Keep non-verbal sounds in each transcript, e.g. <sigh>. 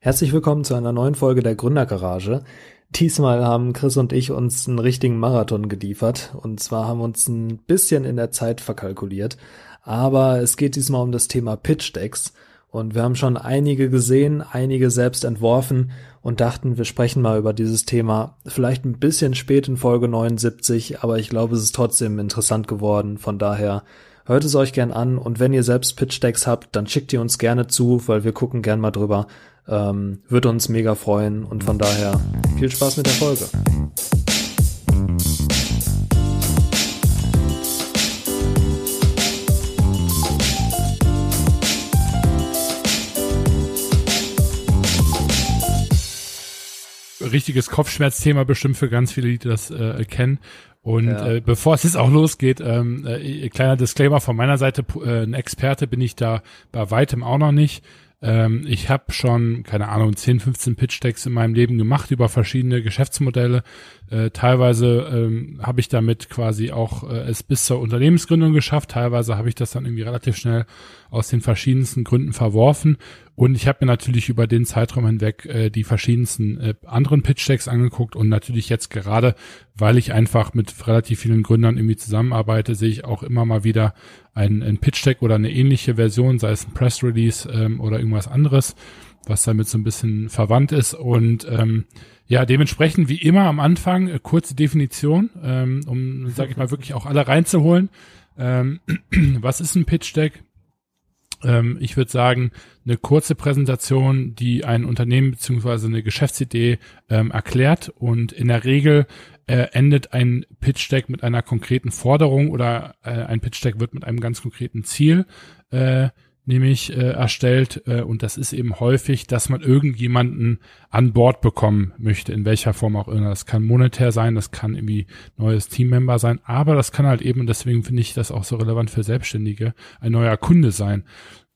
Herzlich willkommen zu einer neuen Folge der Gründergarage. Diesmal haben Chris und ich uns einen richtigen Marathon geliefert und zwar haben uns ein bisschen in der Zeit verkalkuliert, aber es geht diesmal um das Thema Pitch Decks und wir haben schon einige gesehen, einige selbst entworfen und dachten, wir sprechen mal über dieses Thema. Vielleicht ein bisschen spät in Folge 79, aber ich glaube, es ist trotzdem interessant geworden. Von daher hört es euch gern an und wenn ihr selbst Pitch Decks habt, dann schickt ihr uns gerne zu, weil wir gucken gern mal drüber. Ähm, würde uns mega freuen und von daher viel Spaß mit der Folge. richtiges Kopfschmerzthema bestimmt für ganz viele, die das äh, kennen. Und ja. äh, bevor es jetzt auch losgeht, ähm, äh, kleiner Disclaimer von meiner Seite, äh, ein Experte bin ich da bei weitem auch noch nicht. Ähm, ich habe schon, keine Ahnung, 10, 15 Pitch-Decks in meinem Leben gemacht über verschiedene Geschäftsmodelle. Äh, teilweise ähm, habe ich damit quasi auch äh, es bis zur Unternehmensgründung geschafft. Teilweise habe ich das dann irgendwie relativ schnell aus den verschiedensten Gründen verworfen. Und ich habe mir natürlich über den Zeitraum hinweg äh, die verschiedensten äh, anderen Pitch-Decks angeguckt und natürlich jetzt gerade, weil ich einfach mit relativ vielen Gründern irgendwie zusammenarbeite, sehe ich auch immer mal wieder ein, ein Pitch-Deck oder eine ähnliche Version, sei es ein Press-Release ähm, oder irgendwas anderes, was damit so ein bisschen verwandt ist. Und ähm, ja, dementsprechend wie immer am Anfang äh, kurze Definition, ähm, um, sage ich mal, wirklich auch alle reinzuholen. Ähm, <clears throat> was ist ein Pitch-Deck? Ähm, ich würde sagen, eine kurze Präsentation, die ein Unternehmen beziehungsweise eine Geschäftsidee ähm, erklärt und in der Regel äh, endet ein Pitch Deck mit einer konkreten Forderung oder äh, ein Pitch Deck wird mit einem ganz konkreten Ziel äh, nämlich äh, erstellt äh, und das ist eben häufig, dass man irgendjemanden an Bord bekommen möchte, in welcher Form auch immer. Das kann monetär sein, das kann irgendwie neues Teammember sein, aber das kann halt eben, und deswegen finde ich das auch so relevant für Selbstständige, ein neuer Kunde sein.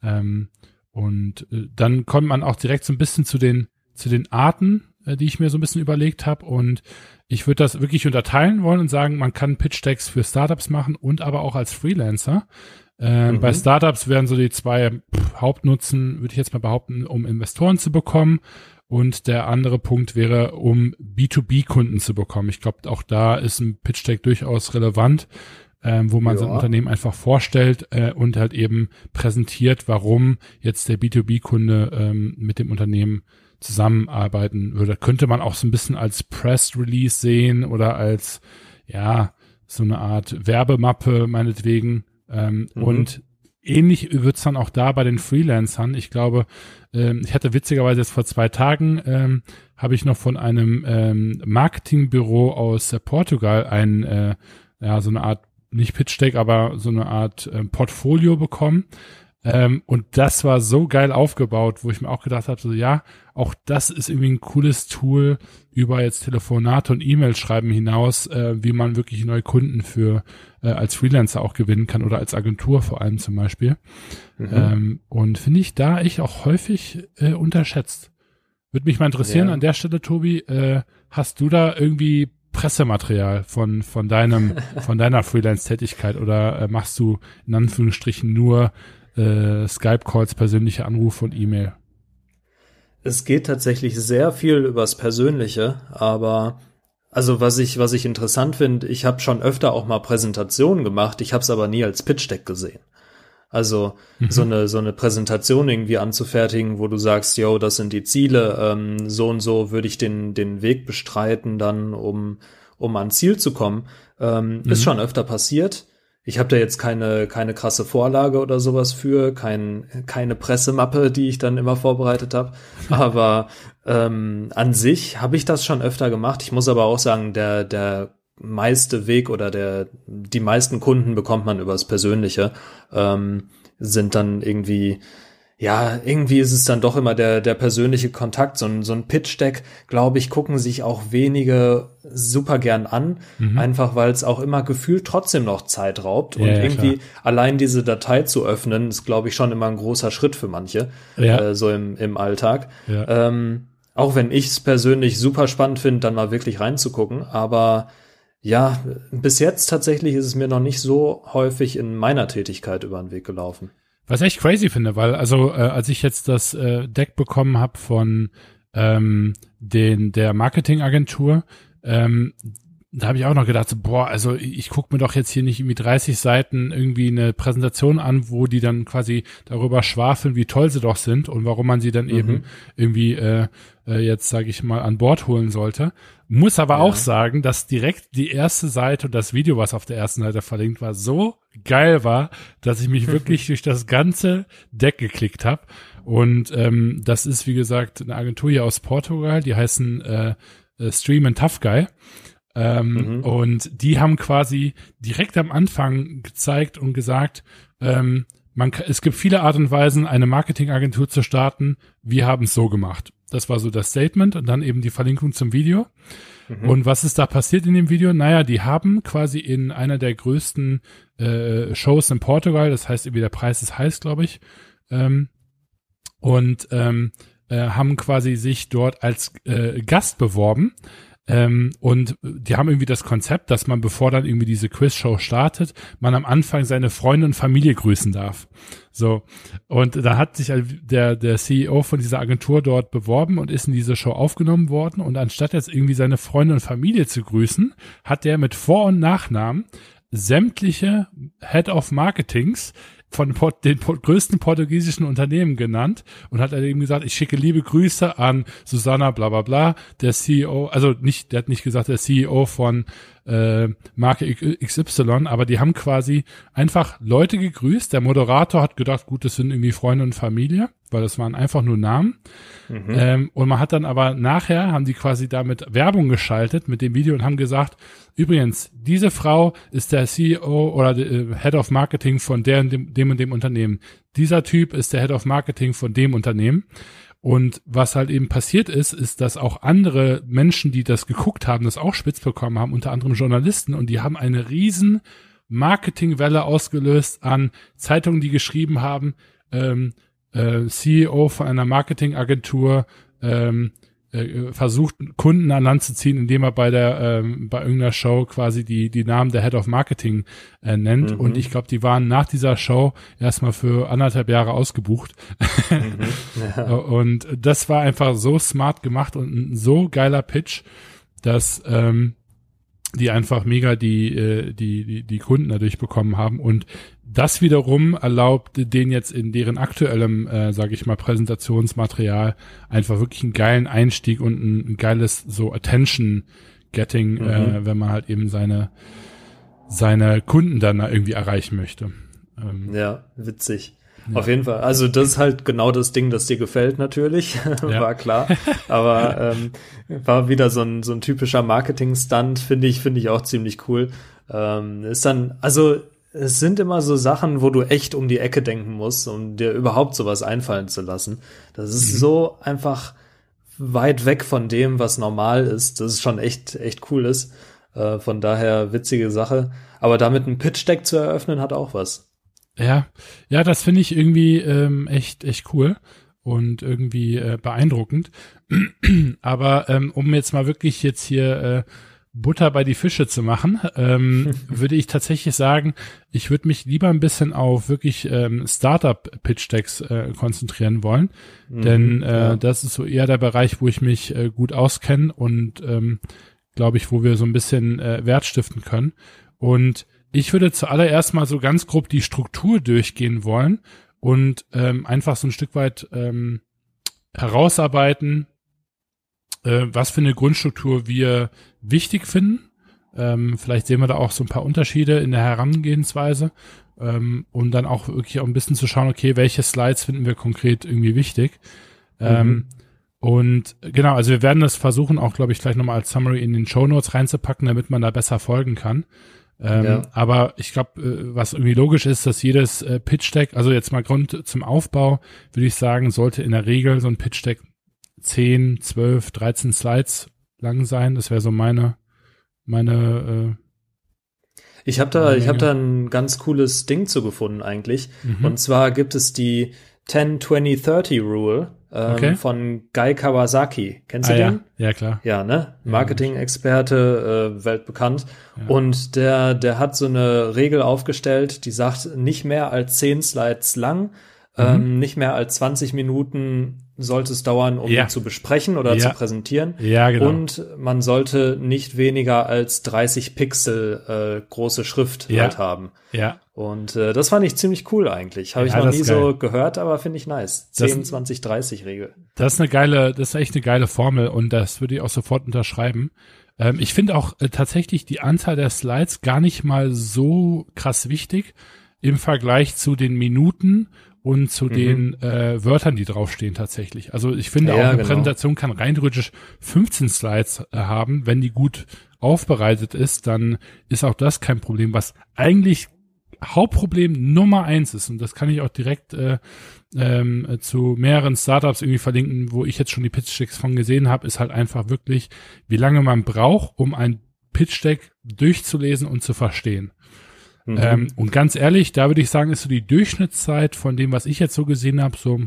Ähm, und äh, dann kommt man auch direkt so ein bisschen zu den zu den Arten, äh, die ich mir so ein bisschen überlegt habe und ich würde das wirklich unterteilen wollen und sagen, man kann Pitch Decks für Startups machen und aber auch als Freelancer. Ähm, mhm. Bei Startups wären so die zwei Hauptnutzen, würde ich jetzt mal behaupten, um Investoren zu bekommen. Und der andere Punkt wäre, um B2B-Kunden zu bekommen. Ich glaube, auch da ist ein Pitch Deck durchaus relevant, ähm, wo man ja. sein Unternehmen einfach vorstellt äh, und halt eben präsentiert, warum jetzt der B2B-Kunde ähm, mit dem Unternehmen zusammenarbeiten würde. Könnte man auch so ein bisschen als Press Release sehen oder als, ja, so eine Art Werbemappe meinetwegen. Ähm, mhm. Und ähnlich wird's dann auch da bei den Freelancern. Ich glaube, ähm, ich hatte witzigerweise jetzt vor zwei Tagen, ähm, habe ich noch von einem ähm, Marketingbüro aus äh, Portugal ein, äh, ja, so eine Art, nicht Pitch Deck, aber so eine Art äh, Portfolio bekommen. Ähm, und das war so geil aufgebaut, wo ich mir auch gedacht habe, so ja, auch das ist irgendwie ein cooles Tool über jetzt Telefonate und E-Mail schreiben hinaus, äh, wie man wirklich neue Kunden für äh, als Freelancer auch gewinnen kann oder als Agentur vor allem zum Beispiel. Mhm. Ähm, und finde ich da ich auch häufig äh, unterschätzt. Würde mich mal interessieren ja. an der Stelle, Tobi, äh, hast du da irgendwie Pressematerial von von deinem <laughs> von deiner Freelance-Tätigkeit oder äh, machst du in Anführungsstrichen nur äh, Skype-Calls, persönliche Anrufe und E-Mail? Es geht tatsächlich sehr viel übers Persönliche, aber also was ich was ich interessant finde, ich habe schon öfter auch mal Präsentationen gemacht, ich habe es aber nie als Pitch Deck gesehen. Also mhm. so eine so eine Präsentation irgendwie anzufertigen, wo du sagst, yo, das sind die Ziele, ähm, so und so würde ich den den Weg bestreiten, dann um um ans Ziel zu kommen, ähm, mhm. ist schon öfter passiert. Ich habe da jetzt keine, keine krasse Vorlage oder sowas für, kein, keine Pressemappe, die ich dann immer vorbereitet habe. <laughs> Aber ähm, an sich habe ich das schon öfter gemacht. Ich muss aber auch sagen, der, der meiste Weg oder der, die meisten Kunden bekommt man übers Persönliche, ähm, sind dann irgendwie ja, irgendwie ist es dann doch immer der, der persönliche Kontakt. So ein, so ein Pitch-Deck, glaube ich, gucken sich auch wenige super gern an. Mhm. Einfach weil es auch immer gefühlt trotzdem noch Zeit raubt. Ja, und ja, irgendwie klar. allein diese Datei zu öffnen, ist, glaube ich, schon immer ein großer Schritt für manche. Ja. Äh, so im, im Alltag. Ja. Ähm, auch wenn ich es persönlich super spannend finde, dann mal wirklich reinzugucken. Aber ja, bis jetzt tatsächlich ist es mir noch nicht so häufig in meiner Tätigkeit über den Weg gelaufen. Was ich echt crazy finde, weil also äh, als ich jetzt das äh, Deck bekommen habe von ähm, den der Marketingagentur, ähm, da habe ich auch noch gedacht, so, boah, also ich gucke mir doch jetzt hier nicht irgendwie 30 Seiten irgendwie eine Präsentation an, wo die dann quasi darüber schwafeln, wie toll sie doch sind und warum man sie dann mhm. eben irgendwie äh, äh, jetzt, sage ich mal, an Bord holen sollte. Muss aber ja. auch sagen, dass direkt die erste Seite und das Video, was auf der ersten Seite verlinkt war, so geil war, dass ich mich <laughs> wirklich durch das ganze Deck geklickt habe. Und ähm, das ist, wie gesagt, eine Agentur hier aus Portugal, die heißen äh, äh Stream and Tough Guy. Ähm, mhm. Und die haben quasi direkt am Anfang gezeigt und gesagt, ähm, man, es gibt viele Art und Weisen, eine Marketingagentur zu starten. Wir haben es so gemacht. Das war so das Statement und dann eben die Verlinkung zum Video. Mhm. Und was ist da passiert in dem Video? Naja, die haben quasi in einer der größten äh, Shows in Portugal, das heißt irgendwie der Preis ist heiß, glaube ich, ähm, und ähm, äh, haben quasi sich dort als äh, Gast beworben ähm, und die haben irgendwie das Konzept, dass man, bevor dann irgendwie diese Quizshow startet, man am Anfang seine Freunde und Familie grüßen darf. So. Und da hat sich der, der CEO von dieser Agentur dort beworben und ist in diese Show aufgenommen worden. Und anstatt jetzt irgendwie seine Freunde und Familie zu grüßen, hat der mit Vor- und Nachnamen sämtliche Head of Marketings von den größten portugiesischen Unternehmen genannt und hat eben gesagt, ich schicke liebe Grüße an Susanna bla bla bla, der CEO, also nicht, der hat nicht gesagt, der CEO von äh, Marke XY, aber die haben quasi einfach Leute gegrüßt. Der Moderator hat gedacht, gut, das sind irgendwie Freunde und Familie, weil das waren einfach nur Namen. Mhm. Ähm, und man hat dann aber nachher, haben die quasi damit Werbung geschaltet mit dem Video und haben gesagt, übrigens, diese Frau ist der CEO oder äh, Head of Marketing von der dem, dem und dem Unternehmen. Dieser Typ ist der Head of Marketing von dem Unternehmen. Und was halt eben passiert ist, ist, dass auch andere Menschen, die das geguckt haben, das auch spitz bekommen haben, unter anderem Journalisten, und die haben eine riesen Marketingwelle ausgelöst an Zeitungen, die geschrieben haben, ähm, äh, CEO von einer Marketingagentur ähm, äh, versucht, Kunden an Land zu ziehen, indem er bei der ähm, bei irgendeiner Show quasi die die Namen der Head of Marketing äh, nennt. Mhm. Und ich glaube, die waren nach dieser Show erstmal für anderthalb Jahre ausgebucht. Mhm. Ja. <laughs> und das war einfach so smart gemacht und ein so geiler Pitch, dass ähm, die einfach mega die, äh, die, die, die Kunden dadurch bekommen haben. Und das wiederum erlaubt den jetzt in deren aktuellem, äh, sage ich mal, Präsentationsmaterial einfach wirklich einen geilen Einstieg und ein, geiles so Attention-Getting, mhm. äh, wenn man halt eben seine, seine Kunden dann irgendwie erreichen möchte. Ähm, ja, witzig. Ja. Auf jeden Fall. Also das ist halt genau das Ding, das dir gefällt natürlich, <laughs> ja. war klar. Aber ähm, war wieder so ein, so ein typischer Marketing-Stunt, finde ich, finde ich auch ziemlich cool. Ähm, ist dann, also es sind immer so Sachen, wo du echt um die Ecke denken musst, um dir überhaupt sowas einfallen zu lassen. Das ist mhm. so einfach weit weg von dem, was normal ist. Das ist schon echt, echt cool ist. Äh, von daher witzige Sache. Aber damit ein Pitch-Deck zu eröffnen, hat auch was. Ja, ja, das finde ich irgendwie ähm, echt, echt cool und irgendwie äh, beeindruckend. <clears throat> Aber ähm, um jetzt mal wirklich jetzt hier äh, Butter bei die Fische zu machen, ähm, <laughs> würde ich tatsächlich sagen, ich würde mich lieber ein bisschen auf wirklich ähm, Startup-Pitch-Decks äh, konzentrieren wollen. Mhm, Denn äh, ja. das ist so eher der Bereich, wo ich mich äh, gut auskenne und ähm, glaube ich, wo wir so ein bisschen äh, Wert stiften können. Und ich würde zuallererst mal so ganz grob die Struktur durchgehen wollen und ähm, einfach so ein Stück weit ähm, herausarbeiten, äh, was für eine Grundstruktur wir wichtig finden. Ähm, vielleicht sehen wir da auch so ein paar Unterschiede in der Herangehensweise ähm, und dann auch wirklich auch ein bisschen zu schauen, okay, welche Slides finden wir konkret irgendwie wichtig. Ähm, mhm. und genau, also wir werden das versuchen, auch glaube ich gleich nochmal als Summary in den Show Notes reinzupacken, damit man da besser folgen kann. Ähm, ja. Aber ich glaube, äh, was irgendwie logisch ist, dass jedes äh, Pitch-Deck, also jetzt mal Grund zum Aufbau, würde ich sagen, sollte in der Regel so ein Pitch-Deck 10, 12, 13 Slides lang sein. Das wäre so meine, meine äh, ich habe da, ich habe da ein ganz cooles Ding zu gefunden eigentlich. Mhm. Und zwar gibt es die 10, 20, 30 Rule. ähm, okay. von Guy Kawasaki. Kennst du ah, den? Ja. ja, klar. Ja, ne? Marketing-Experte, äh, weltbekannt. Ja. Und der, der hat so eine Regel aufgestellt, die sagt, nicht mehr als zehn Slides lang, mhm. ähm, nicht mehr als 20 Minuten sollte es dauern, um ja. zu besprechen oder ja. zu präsentieren. Ja, genau. Und man sollte nicht weniger als 30 Pixel äh, große Schrift ja. halt haben. Ja. Und äh, das fand ich ziemlich cool eigentlich. Habe ich noch nie so gehört, aber finde ich nice. 10, das, 20, 30 Regel. Das ist eine geile, das ist echt eine geile Formel und das würde ich auch sofort unterschreiben. Ähm, ich finde auch äh, tatsächlich die Anzahl der Slides gar nicht mal so krass wichtig im Vergleich zu den Minuten und zu mhm. den äh, Wörtern, die draufstehen tatsächlich. Also ich finde ja, auch eine genau. Präsentation kann rein theoretisch 15 Slides äh, haben. Wenn die gut aufbereitet ist, dann ist auch das kein Problem. Was eigentlich Hauptproblem Nummer eins ist, und das kann ich auch direkt äh, ähm, zu mehreren Startups irgendwie verlinken, wo ich jetzt schon die Pitch-Decks von gesehen habe, ist halt einfach wirklich, wie lange man braucht, um ein Pitch-Deck durchzulesen und zu verstehen. Mhm. Ähm, und ganz ehrlich, da würde ich sagen, ist so die Durchschnittszeit von dem, was ich jetzt so gesehen habe, so,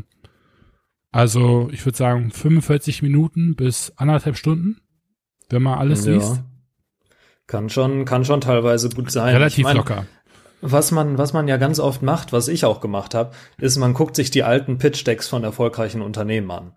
also ich würde sagen 45 Minuten bis anderthalb Stunden, wenn man alles ja. liest. Kann schon, kann schon teilweise gut sein. Relativ ich mein, locker. Was man, was man ja ganz oft macht, was ich auch gemacht habe, ist, man guckt sich die alten Pitch-Decks von erfolgreichen Unternehmen an.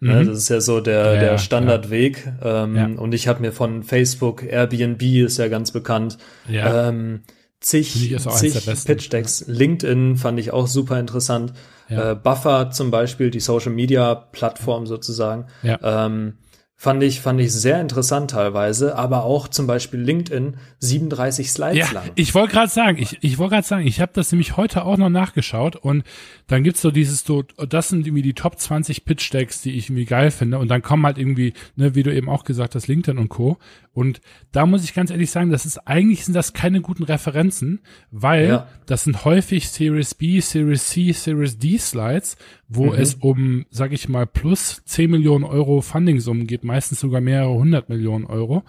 Ne, mhm. Das ist ja so der, ja, der Standardweg. Ja. Ähm, ja. Und ich habe mir von Facebook, Airbnb ist ja ganz bekannt, ja. ähm, zig, zig Pitch-Decks. LinkedIn fand ich auch super interessant. Ja. Äh, Buffer zum Beispiel, die Social-Media-Plattform sozusagen. Ja. Ähm, Fand ich, fand ich sehr interessant teilweise, aber auch zum Beispiel LinkedIn 37 Slides ja, lang. Ich wollte gerade sagen, ich, ich wollte gerade sagen, ich habe das nämlich heute auch noch nachgeschaut und dann gibt's so dieses, so, das sind irgendwie die Top 20 Pitch Decks, die ich irgendwie geil finde und dann kommen halt irgendwie, ne, wie du eben auch gesagt hast, LinkedIn und Co. Und da muss ich ganz ehrlich sagen, das ist eigentlich sind das keine guten Referenzen, weil ja. das sind häufig Series B, Series C, Series D Slides, wo mhm. es um, sag ich mal, plus 10 Millionen Euro Fundingsummen geht, meistens sogar mehrere hundert Millionen Euro.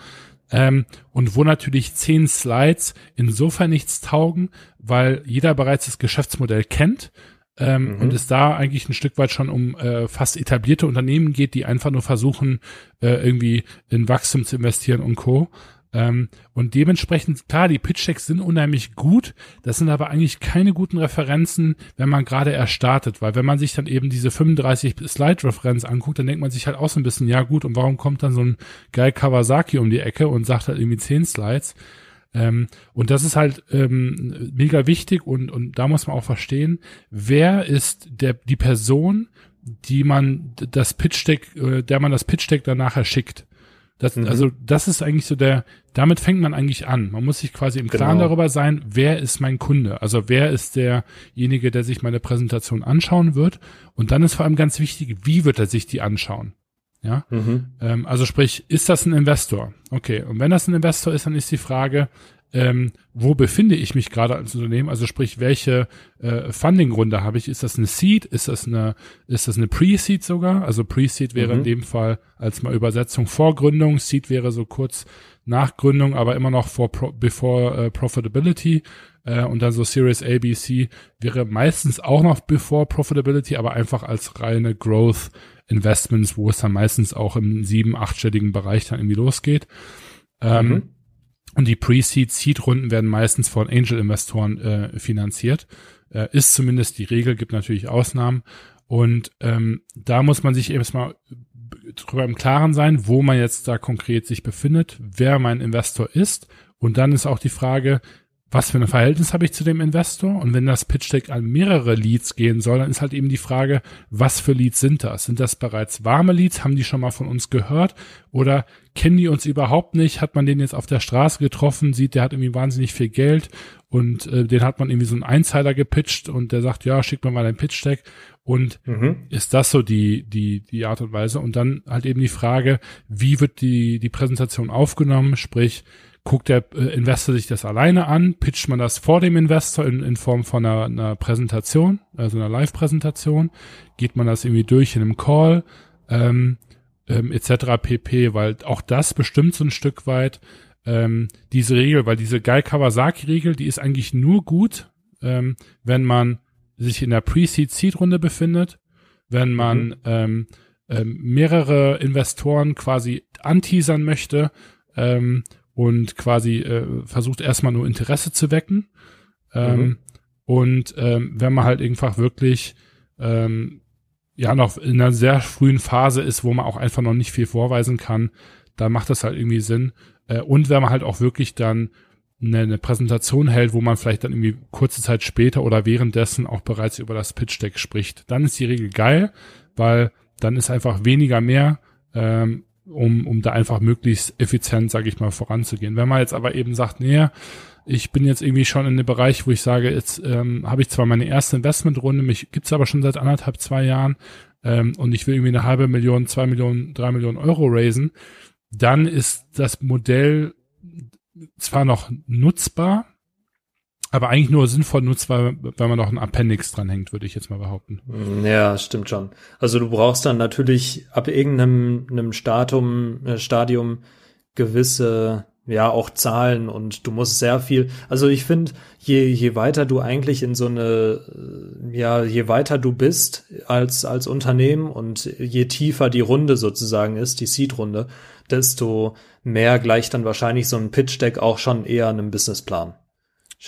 Ähm, und wo natürlich zehn Slides insofern nichts taugen, weil jeder bereits das Geschäftsmodell kennt ähm, mhm. und es da eigentlich ein Stück weit schon um äh, fast etablierte Unternehmen geht, die einfach nur versuchen, äh, irgendwie in Wachstum zu investieren und Co. Ähm, und dementsprechend, klar, die Pitch-Decks sind unheimlich gut, das sind aber eigentlich keine guten Referenzen, wenn man gerade erst startet, weil wenn man sich dann eben diese 35 Slide-Referenz anguckt, dann denkt man sich halt auch so ein bisschen, ja gut, und warum kommt dann so ein Guy Kawasaki um die Ecke und sagt halt irgendwie 10 Slides? Ähm, und das ist halt ähm, mega wichtig und, und da muss man auch verstehen, wer ist der, die Person, die man das Pitch Deck, äh, der man das Pitch Deck dann nachher schickt. Das, mhm. Also das ist eigentlich so der, damit fängt man eigentlich an. Man muss sich quasi im Klaren genau. darüber sein, wer ist mein Kunde? Also wer ist derjenige, der sich meine Präsentation anschauen wird? Und dann ist vor allem ganz wichtig, wie wird er sich die anschauen? Ja, mhm. ähm, also sprich, ist das ein Investor? Okay, und wenn das ein Investor ist, dann ist die Frage, ähm, wo befinde ich mich gerade als Unternehmen? Also sprich, welche äh, Funding-Runde habe ich? Ist das eine Seed? Ist das eine, ist das eine Pre-Seed sogar? Also Pre-Seed wäre mhm. in dem Fall als mal Übersetzung Vorgründung. Seed wäre so kurz nach Gründung, aber immer noch vor Pro, before uh, Profitability. Äh, und dann so Series A, B, C wäre meistens auch noch before Profitability, aber einfach als reine Growth Investments, wo es dann meistens auch im sieben, achtstelligen Bereich dann irgendwie losgeht. Ähm, mhm. Und die Pre-Seed, Seed-Runden werden meistens von Angel-Investoren äh, finanziert. Äh, ist zumindest die Regel, gibt natürlich Ausnahmen. Und ähm, da muss man sich erstmal drüber im Klaren sein, wo man jetzt da konkret sich befindet, wer mein Investor ist. Und dann ist auch die Frage, was für ein Verhältnis habe ich zu dem Investor? Und wenn das Pitch Deck an mehrere Leads gehen soll, dann ist halt eben die Frage, was für Leads sind das? Sind das bereits warme Leads? Haben die schon mal von uns gehört? Oder kennen die uns überhaupt nicht? Hat man den jetzt auf der Straße getroffen, sieht, der hat irgendwie wahnsinnig viel Geld und äh, den hat man irgendwie so einen Einzeiler gepitcht und der sagt, ja, schick mir mal dein Pitch Deck. Und mhm. ist das so die, die, die Art und Weise? Und dann halt eben die Frage, wie wird die, die Präsentation aufgenommen? Sprich, guckt der äh, Investor sich das alleine an, pitcht man das vor dem Investor in, in Form von einer, einer Präsentation, also einer Live-Präsentation, geht man das irgendwie durch in einem Call, ähm, ähm, etc. pp, weil auch das bestimmt so ein Stück weit ähm, diese Regel, weil diese Guy Kawasaki-Regel, die ist eigentlich nur gut, ähm, wenn man sich in der Pre-Seed-Seed-Runde befindet wenn man mhm. ähm, ähm, mehrere Investoren quasi anteasern möchte ähm, und quasi äh, versucht erstmal nur Interesse zu wecken. Ähm, mhm. Und ähm, wenn man halt einfach wirklich ähm, ja noch in einer sehr frühen Phase ist, wo man auch einfach noch nicht viel vorweisen kann, dann macht das halt irgendwie Sinn. Äh, und wenn man halt auch wirklich dann eine, eine Präsentation hält, wo man vielleicht dann irgendwie kurze Zeit später oder währenddessen auch bereits über das Pitch Deck spricht, dann ist die Regel geil, weil dann ist einfach weniger mehr, ähm, um, um da einfach möglichst effizient, sage ich mal, voranzugehen. Wenn man jetzt aber eben sagt, nee, ich bin jetzt irgendwie schon in dem Bereich, wo ich sage, jetzt ähm, habe ich zwar meine erste Investmentrunde, mich gibt's aber schon seit anderthalb, zwei Jahren ähm, und ich will irgendwie eine halbe Million, zwei Millionen, drei Millionen Euro raisen, dann ist das Modell zwar noch nutzbar, aber eigentlich nur sinnvoll nutzbar, wenn man noch ein Appendix dranhängt, würde ich jetzt mal behaupten. Ja, stimmt schon. Also du brauchst dann natürlich ab irgendeinem einem Statum, äh, Stadium gewisse ja auch Zahlen und du musst sehr viel. Also ich finde, je je weiter du eigentlich in so eine äh, ja je weiter du bist als als Unternehmen und je tiefer die Runde sozusagen ist, die Seed Runde, desto mehr gleicht dann wahrscheinlich so ein Pitch Deck auch schon eher einem Businessplan.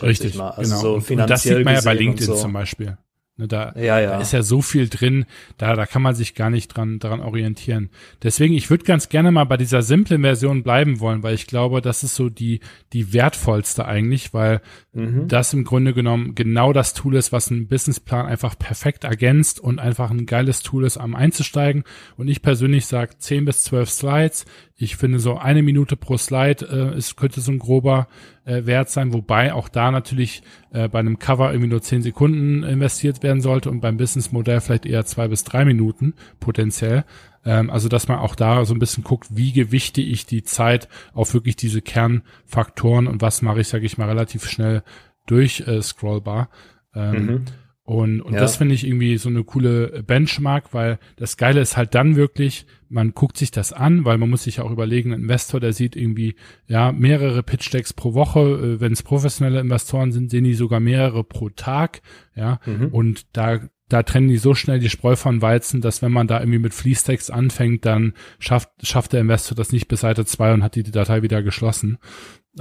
Richtig, also genau. So finanziell und das sieht man ja bei LinkedIn so. zum Beispiel. Ne, da, ja, ja. da ist ja so viel drin, da, da kann man sich gar nicht dran, daran orientieren. Deswegen, ich würde ganz gerne mal bei dieser simplen Version bleiben wollen, weil ich glaube, das ist so die, die wertvollste eigentlich, weil mhm. das im Grunde genommen genau das Tool ist, was ein Businessplan einfach perfekt ergänzt und einfach ein geiles Tool ist, am einzusteigen. Und ich persönlich sage 10 bis 12 Slides. Ich finde so eine Minute pro Slide äh, ist, könnte so ein grober äh, Wert sein, wobei auch da natürlich äh, bei einem Cover irgendwie nur zehn Sekunden investiert werden sollte und beim Businessmodell vielleicht eher zwei bis drei Minuten potenziell. Ähm, also dass man auch da so ein bisschen guckt, wie gewichte ich die Zeit auf wirklich diese Kernfaktoren und was mache ich, sage ich mal, relativ schnell durch äh, scrollbar. Ähm, mhm. Und, und ja. das finde ich irgendwie so eine coole Benchmark, weil das Geile ist halt dann wirklich, man guckt sich das an, weil man muss sich auch überlegen, ein Investor, der sieht irgendwie, ja, mehrere Pitch Decks pro Woche, äh, wenn es professionelle Investoren sind, sehen die sogar mehrere pro Tag, ja, mhm. und da da trennen die so schnell die Spreu von Weizen, dass wenn man da irgendwie mit Fließtext anfängt, dann schafft, schafft der Investor das nicht bis Seite zwei und hat die Datei wieder geschlossen.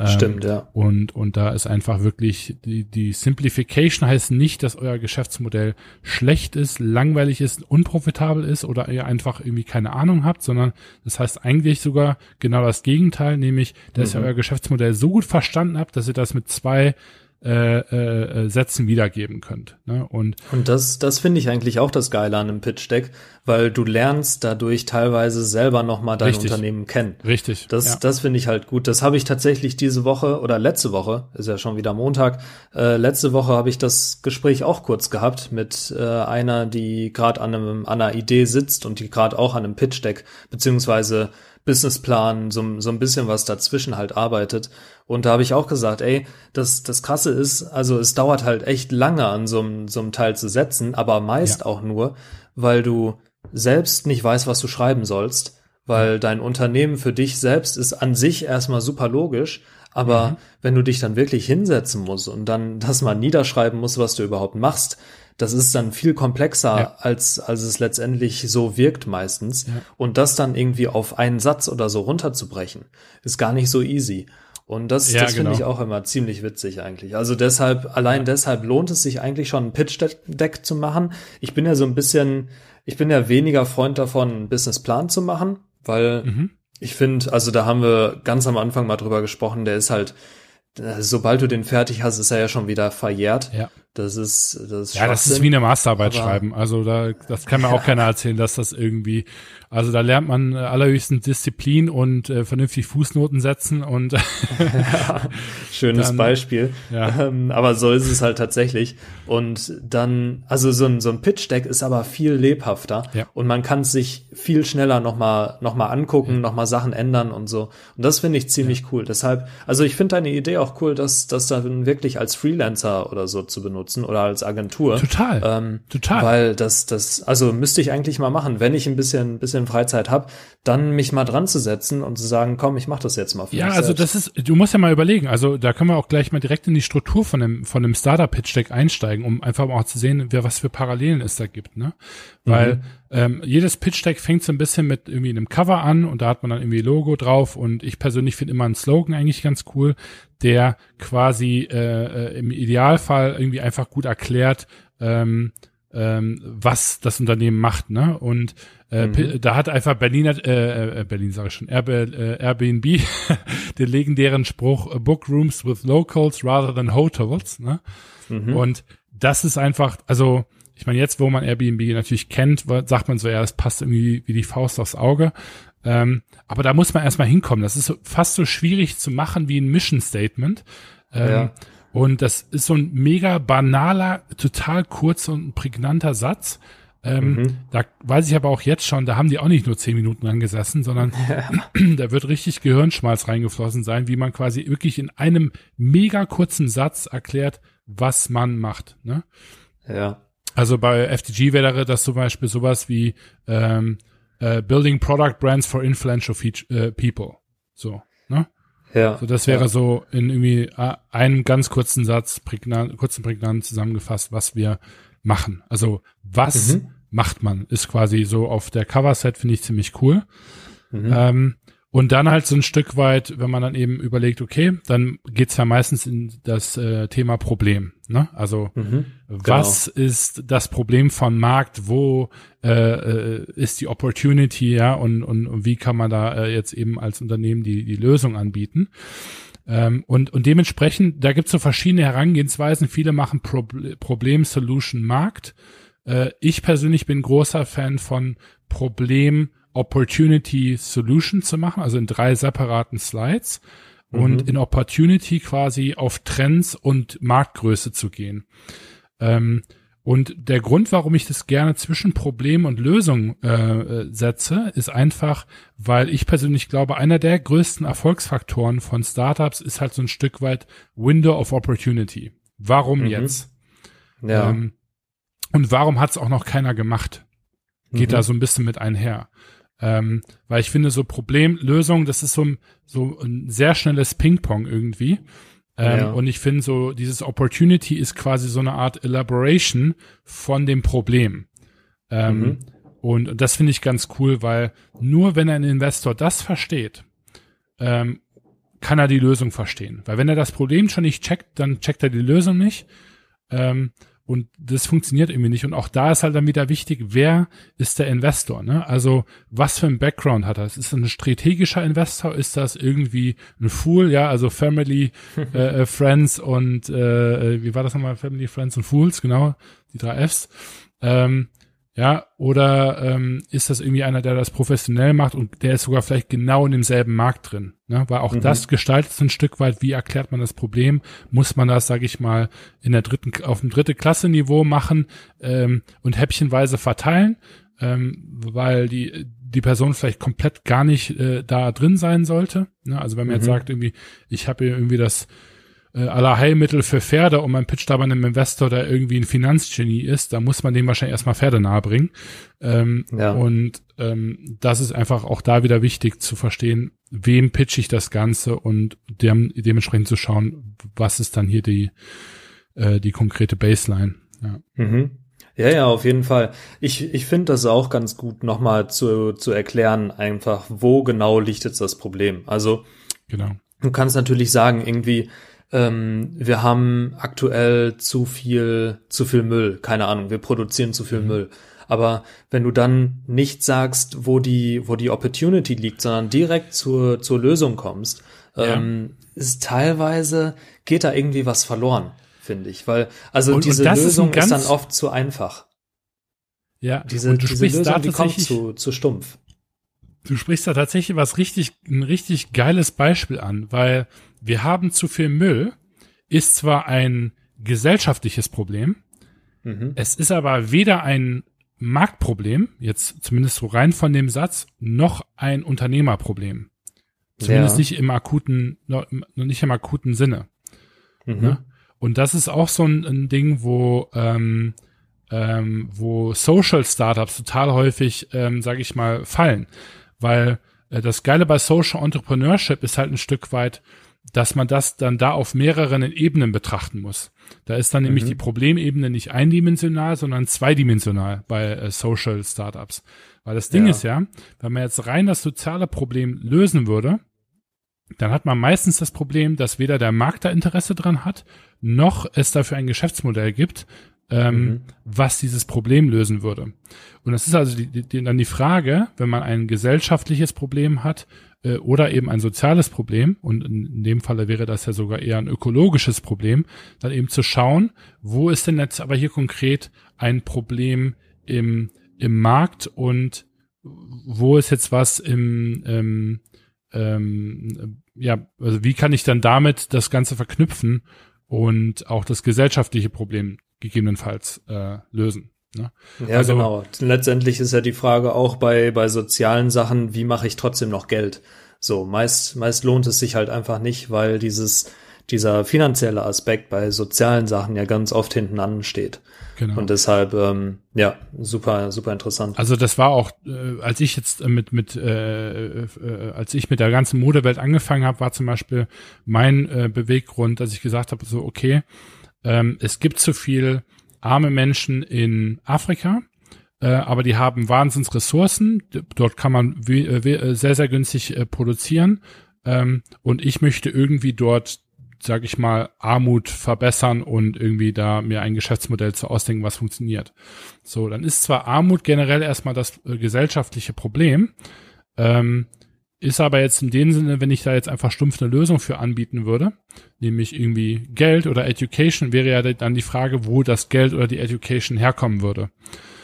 Stimmt, ähm, ja. Und, und da ist einfach wirklich, die, die Simplification heißt nicht, dass euer Geschäftsmodell schlecht ist, langweilig ist, unprofitabel ist oder ihr einfach irgendwie keine Ahnung habt, sondern das heißt eigentlich sogar genau das Gegenteil, nämlich, dass mhm. ihr euer Geschäftsmodell so gut verstanden habt, dass ihr das mit zwei äh, äh, Sätzen wiedergeben könnt. Ne? Und, und das, das finde ich eigentlich auch das Geile an einem Pitch Deck, weil du lernst dadurch teilweise selber nochmal dein richtig, Unternehmen kennen. Richtig. Das, ja. das finde ich halt gut. Das habe ich tatsächlich diese Woche oder letzte Woche, ist ja schon wieder Montag, äh, letzte Woche habe ich das Gespräch auch kurz gehabt mit äh, einer, die gerade an, einem, an einer Idee sitzt und die gerade auch an einem Pitch Deck beziehungsweise Businessplan, so, so ein bisschen was dazwischen halt arbeitet. Und da habe ich auch gesagt, ey, das, das Krasse ist, also es dauert halt echt lange an so, einem so einem Teil zu setzen, aber meist ja. auch nur, weil du selbst nicht weißt, was du schreiben sollst, weil dein Unternehmen für dich selbst ist an sich erstmal super logisch, aber mhm. wenn du dich dann wirklich hinsetzen musst und dann das mal niederschreiben musst, was du überhaupt machst, das ist dann viel komplexer, ja. als, als es letztendlich so wirkt meistens. Ja. Und das dann irgendwie auf einen Satz oder so runterzubrechen, ist gar nicht so easy. Und das, ja, das finde genau. ich auch immer ziemlich witzig eigentlich. Also deshalb, allein deshalb lohnt es sich eigentlich schon, ein Pitch-Deck zu machen. Ich bin ja so ein bisschen, ich bin ja weniger Freund davon, einen Businessplan zu machen, weil mhm. ich finde, also da haben wir ganz am Anfang mal drüber gesprochen, der ist halt, äh, sobald du den fertig hast, ist er ja schon wieder verjährt. Ja. Das ist, das ist Ja, das ist wie eine Masterarbeit schreiben. Also da, das kann mir <laughs> auch keiner erzählen, dass das irgendwie, also da lernt man äh, allerhöchstens Disziplin und äh, vernünftig Fußnoten setzen und <laughs> <laughs> ja, schönes dann, Beispiel. Ja. Ähm, aber so ist es halt tatsächlich. Und dann, also so ein, so ein Pitch-Deck ist aber viel lebhafter ja. und man kann sich viel schneller nochmal noch mal angucken, ja. nochmal Sachen ändern und so. Und das finde ich ziemlich cool. Deshalb, also ich finde deine Idee auch cool, dass das dann wirklich als Freelancer oder so zu benutzen nutzen oder als Agentur. Total. Ähm, Total. Weil das, das, also müsste ich eigentlich mal machen, wenn ich ein bisschen, bisschen Freizeit habe, dann mich mal dran zu setzen und zu sagen, komm, ich mach das jetzt mal für Ja, also das ist, du musst ja mal überlegen, also da können wir auch gleich mal direkt in die Struktur von dem, von dem Startup-Pitch-Deck einsteigen, um einfach mal auch zu sehen, wer was für Parallelen es da gibt, ne? Weil mhm. Ähm, jedes Pitch-Deck fängt so ein bisschen mit irgendwie einem Cover an und da hat man dann irgendwie Logo drauf und ich persönlich finde immer einen Slogan eigentlich ganz cool, der quasi äh, äh, im Idealfall irgendwie einfach gut erklärt, ähm, ähm, was das Unternehmen macht, ne? Und äh, mhm. da hat einfach Berliner, äh, äh, Berlin sage ich schon, äh, Airbnb <laughs> den legendären Spruch Book Rooms with Locals rather than Hotels, ne? Mhm. Und das ist einfach, also ich meine, jetzt, wo man Airbnb natürlich kennt, sagt man so, ja, es passt irgendwie wie die Faust aufs Auge. Ähm, aber da muss man erstmal hinkommen. Das ist so, fast so schwierig zu machen wie ein Mission Statement. Ähm, ja. Und das ist so ein mega banaler, total kurzer und prägnanter Satz. Ähm, mhm. Da weiß ich aber auch jetzt schon, da haben die auch nicht nur zehn Minuten angesessen, sondern <laughs> ja. <clears throat> da wird richtig Gehirnschmalz reingeflossen sein, wie man quasi wirklich in einem mega kurzen Satz erklärt, was man macht. Ne? Ja. Also bei FTG wäre das zum Beispiel sowas wie ähm, uh, Building Product Brands for Influential Feature, uh, People. So, ne? Ja. So, das wäre ja. so in irgendwie uh, einem ganz kurzen Satz, prägnant, kurzen prägnant zusammengefasst, was wir machen. Also, was mhm. macht man? Ist quasi so auf der Cover-Set, finde ich ziemlich cool. Mhm. Ähm, und dann halt so ein Stück weit, wenn man dann eben überlegt, okay, dann geht's ja meistens in das äh, Thema Problem. Ne? Also mhm, was genau. ist das Problem von Markt, wo äh, äh, ist die Opportunity, ja, und, und, und wie kann man da äh, jetzt eben als Unternehmen die, die Lösung anbieten. Ähm, und, und dementsprechend, da gibt's so verschiedene Herangehensweisen. Viele machen Pro Problem-Solution-Markt. Äh, ich persönlich bin großer Fan von Problem- Opportunity Solution zu machen, also in drei separaten Slides mhm. und in Opportunity quasi auf Trends und Marktgröße zu gehen. Ähm, und der Grund, warum ich das gerne zwischen Problem und Lösung äh, setze, ist einfach, weil ich persönlich glaube, einer der größten Erfolgsfaktoren von Startups ist halt so ein Stück weit Window of Opportunity. Warum mhm. jetzt? Ja. Ähm, und warum hat es auch noch keiner gemacht? Geht mhm. da so ein bisschen mit einher. Ähm, weil ich finde, so Problemlösung, das ist so, so ein sehr schnelles Ping-Pong irgendwie. Ähm, ja. Und ich finde so, dieses Opportunity ist quasi so eine Art Elaboration von dem Problem. Ähm, mhm. Und das finde ich ganz cool, weil nur wenn ein Investor das versteht, ähm, kann er die Lösung verstehen. Weil wenn er das Problem schon nicht checkt, dann checkt er die Lösung nicht. Ähm, und das funktioniert irgendwie nicht. Und auch da ist halt dann wieder wichtig, wer ist der Investor? Ne? Also was für ein Background hat er? Ist das ein strategischer Investor? Ist das irgendwie ein Fool? Ja, also Family, <laughs> äh, äh, Friends und äh, äh, wie war das nochmal? Family, Friends und Fools, genau, die drei Fs. Ähm, ja, oder ähm, ist das irgendwie einer, der das professionell macht und der ist sogar vielleicht genau in demselben Markt drin? Ne? Weil auch mhm. das gestaltet ein Stück weit, wie erklärt man das Problem? Muss man das, sage ich mal, in der dritten, auf dem dritte Klasse-Niveau machen ähm, und häppchenweise verteilen, ähm, weil die die Person vielleicht komplett gar nicht äh, da drin sein sollte. Ne? Also wenn man mhm. jetzt sagt, irgendwie, ich habe hier irgendwie das äh, aller Heilmittel für Pferde und man pitcht aber einem Investor, der irgendwie ein Finanzgenie ist, da muss man dem wahrscheinlich erstmal Pferde nahebringen. Ähm, ja. Und ähm, das ist einfach auch da wieder wichtig zu verstehen, wem pitch ich das Ganze und dem, dementsprechend zu schauen, was ist dann hier die, äh, die konkrete Baseline. Ja. Mhm. Ja, ja, auf jeden Fall. Ich, ich finde das auch ganz gut, nochmal zu, zu erklären, einfach, wo genau liegt jetzt das Problem. Also, genau. du kannst natürlich sagen, irgendwie, ähm, wir haben aktuell zu viel, zu viel Müll, keine Ahnung, wir produzieren zu viel mhm. Müll. Aber wenn du dann nicht sagst, wo die, wo die Opportunity liegt, sondern direkt zur, zur Lösung kommst, ja. ähm, ist teilweise, geht da irgendwie was verloren, finde ich. Weil, also und, diese und Lösung ist, ist, dann oft zu einfach. Ja, diese, und du diese Lösung, da die kommt zu, zu stumpf. Du sprichst da tatsächlich was richtig, ein richtig geiles Beispiel an, weil wir haben zu viel Müll, ist zwar ein gesellschaftliches Problem, mhm. es ist aber weder ein Marktproblem, jetzt zumindest so rein von dem Satz, noch ein Unternehmerproblem. Zumindest ja. nicht im akuten, noch nicht im akuten Sinne. Mhm. Ne? Und das ist auch so ein, ein Ding, wo ähm, ähm, wo Social Startups total häufig, ähm, sage ich mal, fallen, weil äh, das Geile bei Social Entrepreneurship ist halt ein Stück weit, dass man das dann da auf mehreren Ebenen betrachten muss. Da ist dann mhm. nämlich die Problemebene nicht eindimensional, sondern zweidimensional bei äh, Social Startups. Weil das Ding ja. ist ja, wenn man jetzt rein das soziale Problem lösen würde, dann hat man meistens das Problem, dass weder der Markt da Interesse dran hat, noch es dafür ein Geschäftsmodell gibt, ähm, mhm. was dieses Problem lösen würde. Und das ist also die, die, dann die Frage, wenn man ein gesellschaftliches Problem hat äh, oder eben ein soziales Problem, und in, in, dem Falle wäre das ja sogar eher ein ökologisches Problem, dann eben zu schauen, wo ist denn jetzt aber hier konkret ein Problem im, im Markt und wo ist jetzt was im, ähm, ähm, ja, also wie kann ich dann damit das Ganze verknüpfen und auch das gesellschaftliche Problem gegebenenfalls äh, lösen. Ne? Ja, also, genau. Letztendlich ist ja die Frage auch bei, bei sozialen Sachen, wie mache ich trotzdem noch Geld? So, meist, meist lohnt es sich halt einfach nicht, weil dieses, dieser finanzielle Aspekt bei sozialen Sachen ja ganz oft hinten ansteht. Genau. Und deshalb, ähm, ja, super, super interessant. Also das war auch, äh, als ich jetzt mit, mit, äh, äh, als ich mit der ganzen Modewelt angefangen habe, war zum Beispiel mein äh, Beweggrund, dass ich gesagt habe, so, okay, ähm, es gibt zu viel arme Menschen in Afrika, äh, aber die haben wahnsinns Ressourcen. Dort kann man äh, sehr, sehr günstig äh, produzieren. Ähm, und ich möchte irgendwie dort sag ich mal, Armut verbessern und irgendwie da mir ein Geschäftsmodell zu ausdenken, was funktioniert. So, dann ist zwar Armut generell erstmal das äh, gesellschaftliche Problem, ähm, ist aber jetzt in dem Sinne, wenn ich da jetzt einfach stumpf eine Lösung für anbieten würde, nämlich irgendwie Geld oder Education, wäre ja dann die Frage, wo das Geld oder die Education herkommen würde.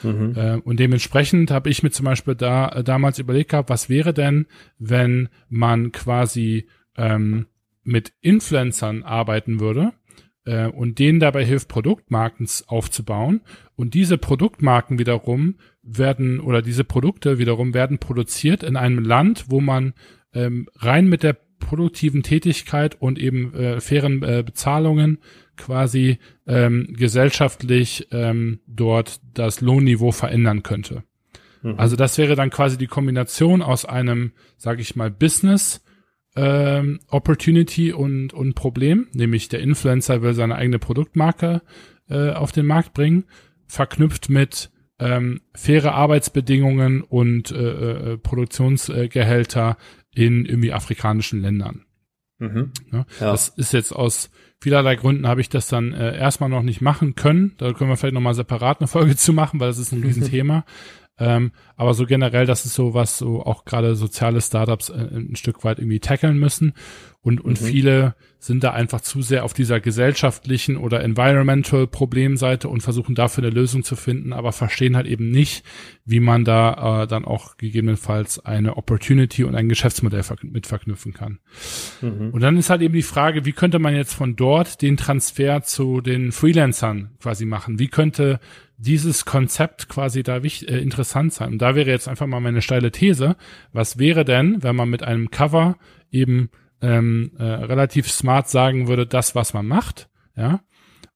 Mhm. Äh, und dementsprechend habe ich mir zum Beispiel da äh, damals überlegt gehabt, was wäre denn, wenn man quasi ähm, mit Influencern arbeiten würde äh, und denen dabei hilft, Produktmarken aufzubauen. Und diese Produktmarken wiederum werden oder diese Produkte wiederum werden produziert in einem Land, wo man ähm, rein mit der produktiven Tätigkeit und eben äh, fairen äh, Bezahlungen quasi ähm, gesellschaftlich ähm, dort das Lohnniveau verändern könnte. Mhm. Also das wäre dann quasi die Kombination aus einem, sage ich mal, Business ähm, Opportunity und, und Problem, nämlich der Influencer will seine eigene Produktmarke äh, auf den Markt bringen, verknüpft mit ähm, faire Arbeitsbedingungen und äh, äh, Produktionsgehälter in irgendwie afrikanischen Ländern. Mhm. Ja. Das ist jetzt aus vielerlei Gründen habe ich das dann äh, erstmal noch nicht machen können. Da können wir vielleicht nochmal separat eine Folge <laughs> zu machen, weil das ist ein Riesenthema. <laughs> Ähm, aber so generell, das ist so, was so auch gerade soziale Startups äh, ein Stück weit irgendwie tackeln müssen. Und, und mhm. viele sind da einfach zu sehr auf dieser gesellschaftlichen oder environmental Problemseite und versuchen dafür eine Lösung zu finden, aber verstehen halt eben nicht, wie man da äh, dann auch gegebenenfalls eine Opportunity und ein Geschäftsmodell ver mit verknüpfen kann. Mhm. Und dann ist halt eben die Frage, wie könnte man jetzt von dort den Transfer zu den Freelancern quasi machen? Wie könnte dieses Konzept quasi da wichtig, äh, interessant sein. Und da wäre jetzt einfach mal meine steile These. Was wäre denn, wenn man mit einem Cover eben ähm, äh, relativ smart sagen würde, das, was man macht, ja,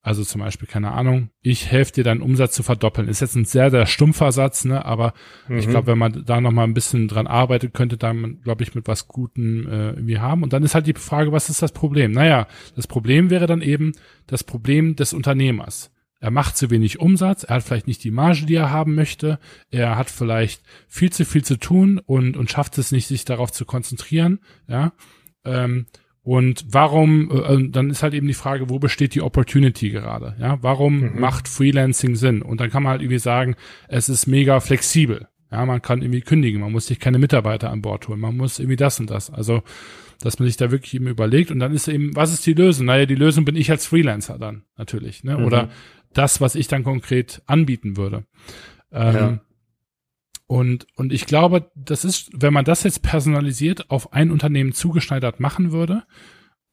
also zum Beispiel, keine Ahnung, ich helfe dir deinen Umsatz zu verdoppeln. Ist jetzt ein sehr, sehr stumpfer Satz, ne? Aber mhm. ich glaube, wenn man da noch mal ein bisschen dran arbeitet, könnte da man, glaube ich, mit was Gutem äh, irgendwie haben. Und dann ist halt die Frage, was ist das Problem? Naja, das Problem wäre dann eben das Problem des Unternehmers. Er macht zu wenig Umsatz, er hat vielleicht nicht die Marge, die er haben möchte, er hat vielleicht viel zu viel zu tun und, und schafft es nicht, sich darauf zu konzentrieren, ja. Ähm, und warum, äh, dann ist halt eben die Frage, wo besteht die Opportunity gerade? Ja, warum mhm. macht Freelancing Sinn? Und dann kann man halt irgendwie sagen, es ist mega flexibel. Ja, man kann irgendwie kündigen, man muss sich keine Mitarbeiter an Bord holen, man muss irgendwie das und das. Also, dass man sich da wirklich eben überlegt und dann ist eben, was ist die Lösung? Naja, die Lösung bin ich als Freelancer dann natürlich, ne? Mhm. Oder das, was ich dann konkret anbieten würde. Ähm, ja. Und, und ich glaube, das ist, wenn man das jetzt personalisiert auf ein Unternehmen zugeschneidert machen würde,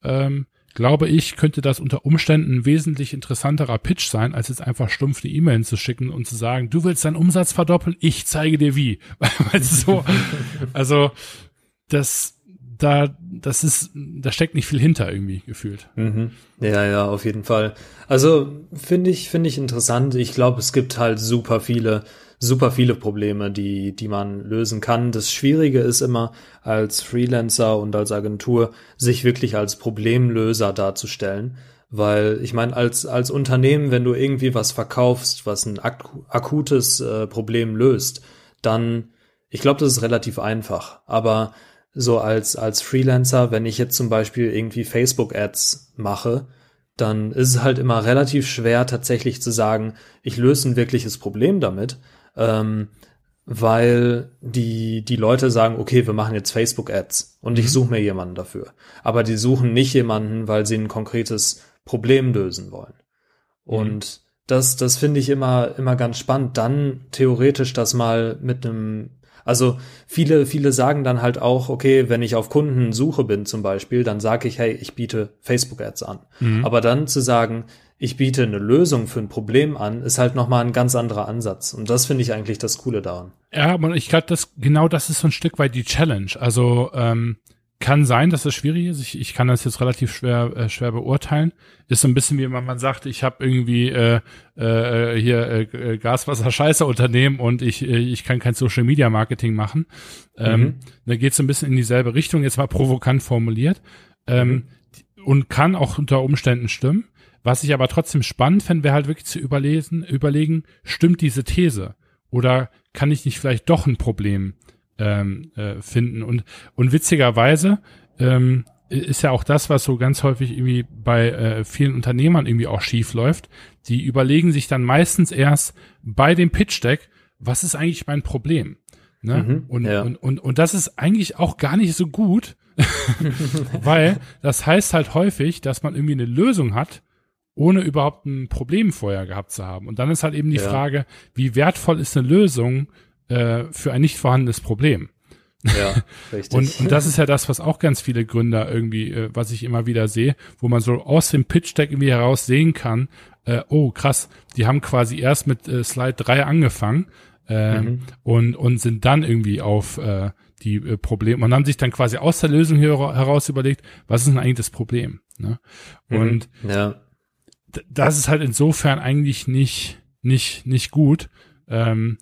ähm, glaube ich, könnte das unter Umständen ein wesentlich interessanterer Pitch sein, als jetzt einfach stumpf eine E-Mail zu schicken und zu sagen, du willst deinen Umsatz verdoppeln, ich zeige dir wie. <laughs> so, also das, da, das ist, da steckt nicht viel hinter irgendwie gefühlt. Mhm. Ja, ja, auf jeden Fall. Also finde ich, finde ich interessant. Ich glaube, es gibt halt super viele, super viele Probleme, die, die man lösen kann. Das Schwierige ist immer, als Freelancer und als Agentur sich wirklich als Problemlöser darzustellen. Weil ich meine, als, als Unternehmen, wenn du irgendwie was verkaufst, was ein ak akutes äh, Problem löst, dann, ich glaube, das ist relativ einfach. Aber so als, als Freelancer, wenn ich jetzt zum Beispiel irgendwie Facebook-Ads mache, dann ist es halt immer relativ schwer, tatsächlich zu sagen, ich löse ein wirkliches Problem damit, ähm, weil die, die Leute sagen, okay, wir machen jetzt Facebook-Ads und ich mhm. suche mir jemanden dafür. Aber die suchen nicht jemanden, weil sie ein konkretes Problem lösen wollen. Mhm. Und das, das finde ich immer, immer ganz spannend, dann theoretisch das mal mit einem also viele, viele sagen dann halt auch, okay, wenn ich auf Kundensuche bin zum Beispiel, dann sage ich, hey, ich biete Facebook-Ads an. Mhm. Aber dann zu sagen, ich biete eine Lösung für ein Problem an, ist halt nochmal ein ganz anderer Ansatz. Und das finde ich eigentlich das Coole daran. Ja, aber ich glaube, das genau das ist so ein Stück weit die Challenge. Also ähm, kann sein, dass das schwierig ist. Ich, ich kann das jetzt relativ schwer äh, schwer beurteilen. Ist so ein bisschen wie wenn man sagt, ich habe irgendwie äh, äh, hier äh, Gaswasser Scheiße Unternehmen und ich äh, ich kann kein Social Media Marketing machen. Ähm, mhm. Da geht es ein bisschen in dieselbe Richtung. Jetzt mal provokant formuliert ähm, mhm. und kann auch unter Umständen stimmen. Was ich aber trotzdem spannend fände, wäre halt wirklich zu überlesen, überlegen, stimmt diese These? Oder kann ich nicht vielleicht doch ein Problem ähm, äh, finden. Und, und witzigerweise ähm, ist ja auch das, was so ganz häufig irgendwie bei äh, vielen Unternehmern irgendwie auch schief läuft. Die überlegen sich dann meistens erst bei dem Pitch Deck, was ist eigentlich mein Problem? Ne? Mhm, und, ja. und, und, und das ist eigentlich auch gar nicht so gut, <laughs> weil das heißt halt häufig, dass man irgendwie eine Lösung hat, ohne überhaupt ein Problem vorher gehabt zu haben. Und dann ist halt eben die ja. Frage, wie wertvoll ist eine Lösung äh, für ein nicht vorhandenes Problem. Ja, <laughs> richtig. und, und das ist ja das, was auch ganz viele Gründer irgendwie, äh, was ich immer wieder sehe, wo man so aus dem Pitch-Deck irgendwie heraus sehen kann, äh, oh krass, die haben quasi erst mit äh, Slide 3 angefangen äh, mhm. und, und sind dann irgendwie auf äh, die äh, Probleme und haben sich dann quasi aus der Lösung hier heraus überlegt, was ist denn eigentlich das Problem? Ne? Mhm. Und ja. Das ist halt insofern eigentlich nicht, nicht, nicht gut. Ähm,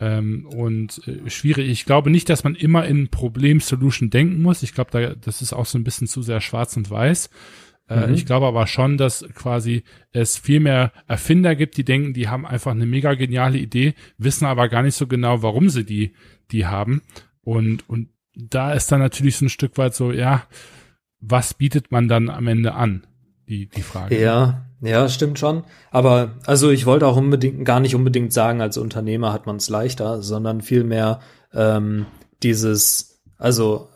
ähm, und äh, schwierig. Ich glaube nicht, dass man immer in Problem-Solution denken muss. Ich glaube, da, das ist auch so ein bisschen zu sehr schwarz und weiß. Äh, mhm. Ich glaube aber schon, dass quasi es viel mehr Erfinder gibt, die denken, die haben einfach eine mega geniale Idee, wissen aber gar nicht so genau, warum sie die, die haben. Und, und da ist dann natürlich so ein Stück weit so, ja, was bietet man dann am Ende an? Die, die Frage. Ja, ja, stimmt schon. Aber also ich wollte auch unbedingt gar nicht unbedingt sagen, als Unternehmer hat man es leichter, sondern vielmehr ähm, dieses, also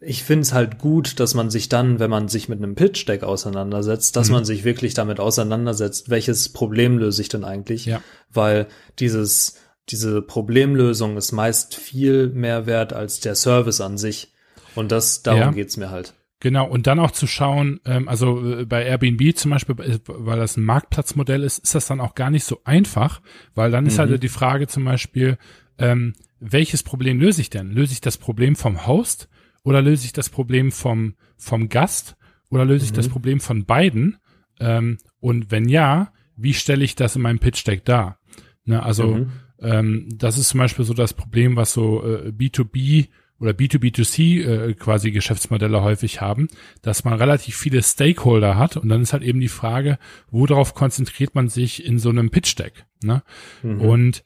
ich finde es halt gut, dass man sich dann, wenn man sich mit einem Pitch-Deck auseinandersetzt, dass mhm. man sich wirklich damit auseinandersetzt, welches Problem löse ich denn eigentlich? Ja. Weil dieses, diese Problemlösung ist meist viel mehr wert als der Service an sich. Und das, darum ja. geht's mir halt. Genau, und dann auch zu schauen, ähm, also äh, bei Airbnb zum Beispiel, weil das ein Marktplatzmodell ist, ist das dann auch gar nicht so einfach, weil dann ist halt mhm. halt die Frage zum Beispiel, ähm, welches Problem löse ich denn? Löse ich das Problem vom Host oder löse ich das Problem vom, vom Gast oder löse mhm. ich das mhm. Problem von beiden? Ähm, und wenn ja, wie stelle ich das in meinem Pitch Deck dar? Ne, also mhm. ähm, das ist zum Beispiel so das Problem, was so äh, B2B oder B2B2C äh, quasi Geschäftsmodelle häufig haben, dass man relativ viele Stakeholder hat und dann ist halt eben die Frage, worauf konzentriert man sich in so einem Pitch Deck. Ne? Mhm. Und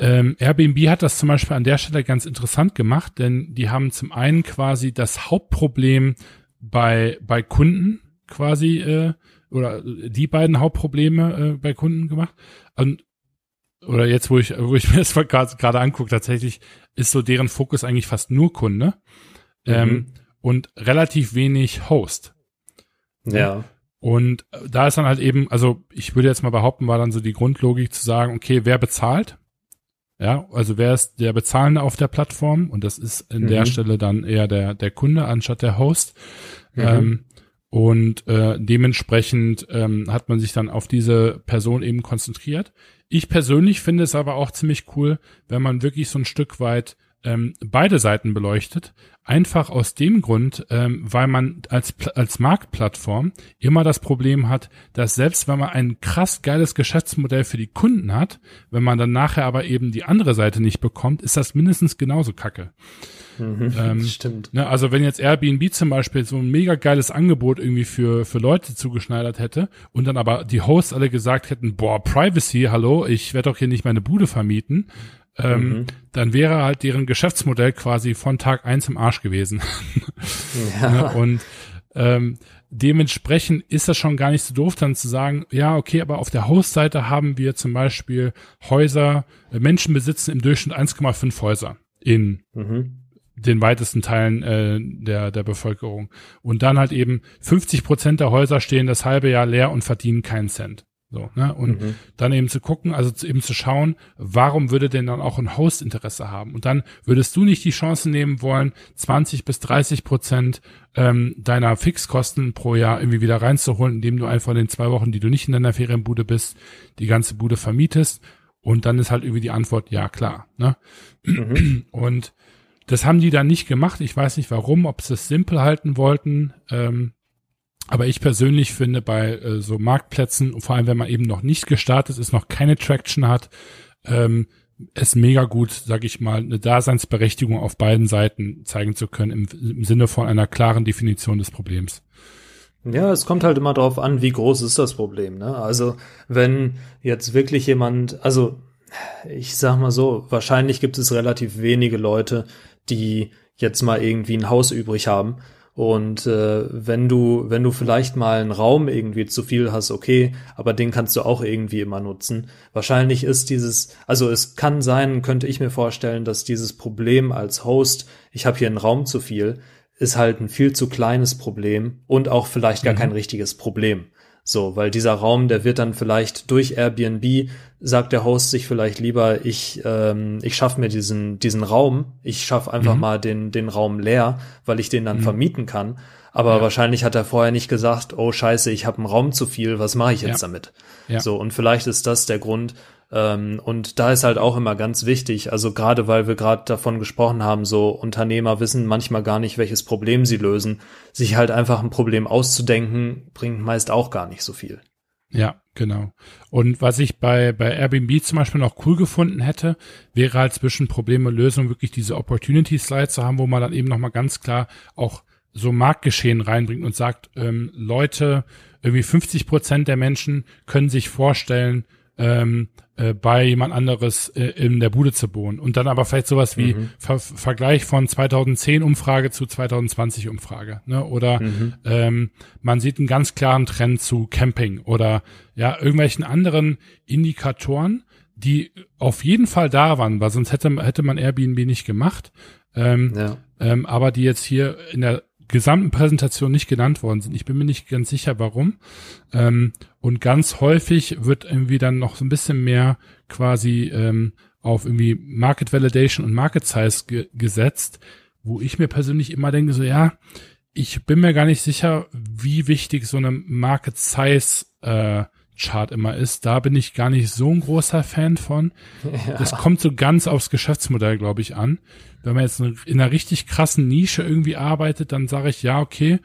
ähm, Airbnb hat das zum Beispiel an der Stelle ganz interessant gemacht, denn die haben zum einen quasi das Hauptproblem bei, bei Kunden quasi äh, oder die beiden Hauptprobleme äh, bei Kunden gemacht. Und oder jetzt, wo ich, wo ich <laughs> mir das gerade angucke, tatsächlich ist so deren Fokus eigentlich fast nur Kunde mhm. ähm, und relativ wenig Host. Ja. Und da ist dann halt eben, also ich würde jetzt mal behaupten, war dann so die Grundlogik zu sagen, okay, wer bezahlt? Ja, also wer ist der Bezahlende auf der Plattform? Und das ist in mhm. der Stelle dann eher der, der Kunde anstatt der Host. Mhm. Ähm, und äh, dementsprechend ähm, hat man sich dann auf diese Person eben konzentriert. Ich persönlich finde es aber auch ziemlich cool, wenn man wirklich so ein Stück weit ähm, beide Seiten beleuchtet. Einfach aus dem Grund, ähm, weil man als, als Marktplattform immer das Problem hat, dass selbst wenn man ein krass geiles Geschäftsmodell für die Kunden hat, wenn man dann nachher aber eben die andere Seite nicht bekommt, ist das mindestens genauso kacke. Mhm, ähm, <laughs> stimmt. Ne, also wenn jetzt Airbnb zum Beispiel so ein mega geiles Angebot irgendwie für, für Leute zugeschneidert hätte und dann aber die Hosts alle gesagt hätten, boah, Privacy, hallo, ich werde doch hier nicht meine Bude vermieten, ähm, mhm. dann wäre halt deren Geschäftsmodell quasi von Tag eins im Arsch gewesen. <laughs> Ja. Ne, und ähm, dementsprechend ist das schon gar nicht so doof, dann zu sagen, ja, okay, aber auf der Hostseite haben wir zum Beispiel Häuser, äh, Menschen besitzen im Durchschnitt 1,5 Häuser in mhm. Den weitesten Teilen äh, der, der Bevölkerung. Und dann halt eben 50 Prozent der Häuser stehen das halbe Jahr leer und verdienen keinen Cent. So, ne? Und mhm. dann eben zu gucken, also zu, eben zu schauen, warum würde denn dann auch ein Host Interesse haben? Und dann würdest du nicht die Chance nehmen wollen, 20 bis 30 Prozent ähm, deiner Fixkosten pro Jahr irgendwie wieder reinzuholen, indem du einfach in den zwei Wochen, die du nicht in deiner Ferienbude bist, die ganze Bude vermietest. Und dann ist halt irgendwie die Antwort, ja klar. Ne? Mhm. Und das haben die dann nicht gemacht. Ich weiß nicht warum, ob sie es simpel halten wollten. Ähm, aber ich persönlich finde bei äh, so Marktplätzen, vor allem wenn man eben noch nicht gestartet ist, noch keine Traction hat, ähm, es mega gut, sag ich mal, eine Daseinsberechtigung auf beiden Seiten zeigen zu können, im, im Sinne von einer klaren Definition des Problems. Ja, es kommt halt immer darauf an, wie groß ist das Problem. Ne? Also wenn jetzt wirklich jemand, also ich sag mal so, wahrscheinlich gibt es relativ wenige Leute, die jetzt mal irgendwie ein Haus übrig haben und äh, wenn du, wenn du vielleicht mal einen Raum irgendwie zu viel hast, okay, aber den kannst du auch irgendwie immer nutzen. Wahrscheinlich ist dieses, also es kann sein, könnte ich mir vorstellen, dass dieses Problem als Host, ich habe hier einen Raum zu viel, ist halt ein viel zu kleines Problem und auch vielleicht gar mhm. kein richtiges Problem. So, weil dieser Raum, der wird dann vielleicht durch Airbnb, sagt der Host sich vielleicht lieber, ich, ähm, ich schaffe mir diesen, diesen Raum, ich schaffe einfach mhm. mal den, den Raum leer, weil ich den dann mhm. vermieten kann. Aber ja. wahrscheinlich hat er vorher nicht gesagt, oh scheiße, ich habe einen Raum zu viel, was mache ich jetzt ja. damit? Ja. So, und vielleicht ist das der Grund, ähm, und da ist halt auch immer ganz wichtig, also gerade weil wir gerade davon gesprochen haben, so Unternehmer wissen manchmal gar nicht, welches Problem sie lösen. Sich halt einfach ein Problem auszudenken, bringt meist auch gar nicht so viel. Ja, genau. Und was ich bei, bei Airbnb zum Beispiel noch cool gefunden hätte, wäre halt zwischen Probleme und Lösung wirklich diese Opportunity Slides zu haben, wo man dann eben nochmal ganz klar auch so Marktgeschehen reinbringt und sagt, ähm, Leute, irgendwie 50 Prozent der Menschen können sich vorstellen, ähm, äh, bei jemand anderes äh, in der Bude zu bohren. Und dann aber vielleicht sowas wie mhm. Ver Vergleich von 2010 Umfrage zu 2020 Umfrage. Ne? Oder mhm. ähm, man sieht einen ganz klaren Trend zu Camping oder ja, irgendwelchen anderen Indikatoren, die auf jeden Fall da waren, weil sonst hätte, hätte man Airbnb nicht gemacht. Ähm, ja. ähm, aber die jetzt hier in der gesamten Präsentation nicht genannt worden sind. Ich bin mir nicht ganz sicher, warum. Ähm, und ganz häufig wird irgendwie dann noch so ein bisschen mehr quasi ähm, auf irgendwie Market Validation und Market Size ge gesetzt, wo ich mir persönlich immer denke, so ja, ich bin mir gar nicht sicher, wie wichtig so eine Market Size äh, Chart immer ist. Da bin ich gar nicht so ein großer Fan von. Ja. <laughs> Das kommt so ganz aufs Geschäftsmodell, glaube ich, an. Wenn man jetzt in einer richtig krassen Nische irgendwie arbeitet, dann sage ich, ja, okay,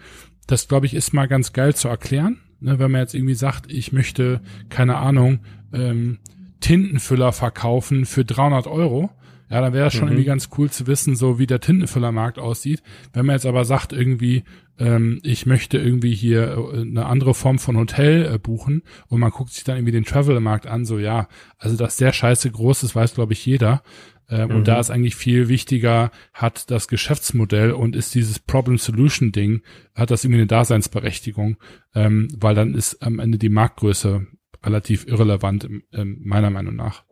das glaube ich ist mal ganz geil zu erklären. Ne, wenn man jetzt irgendwie sagt, ich möchte, keine Ahnung, ähm, Tintenfüller verkaufen für 300 Euro, ja, dann wäre das schon mhm. irgendwie ganz cool zu wissen, so wie der Tintenfüllermarkt aussieht. Wenn man jetzt aber sagt, irgendwie, ähm, ich möchte irgendwie hier äh, eine andere Form von Hotel äh, buchen und man guckt sich dann irgendwie den Traveler-Markt an, so ja, also das sehr scheiße groß ist, weiß glaube ich jeder. Ähm, mhm. Und da ist eigentlich viel wichtiger, hat das Geschäftsmodell und ist dieses Problem-Solution-Ding, hat das irgendwie eine Daseinsberechtigung, ähm, weil dann ist am Ende die Marktgröße relativ irrelevant, ähm, meiner Meinung nach.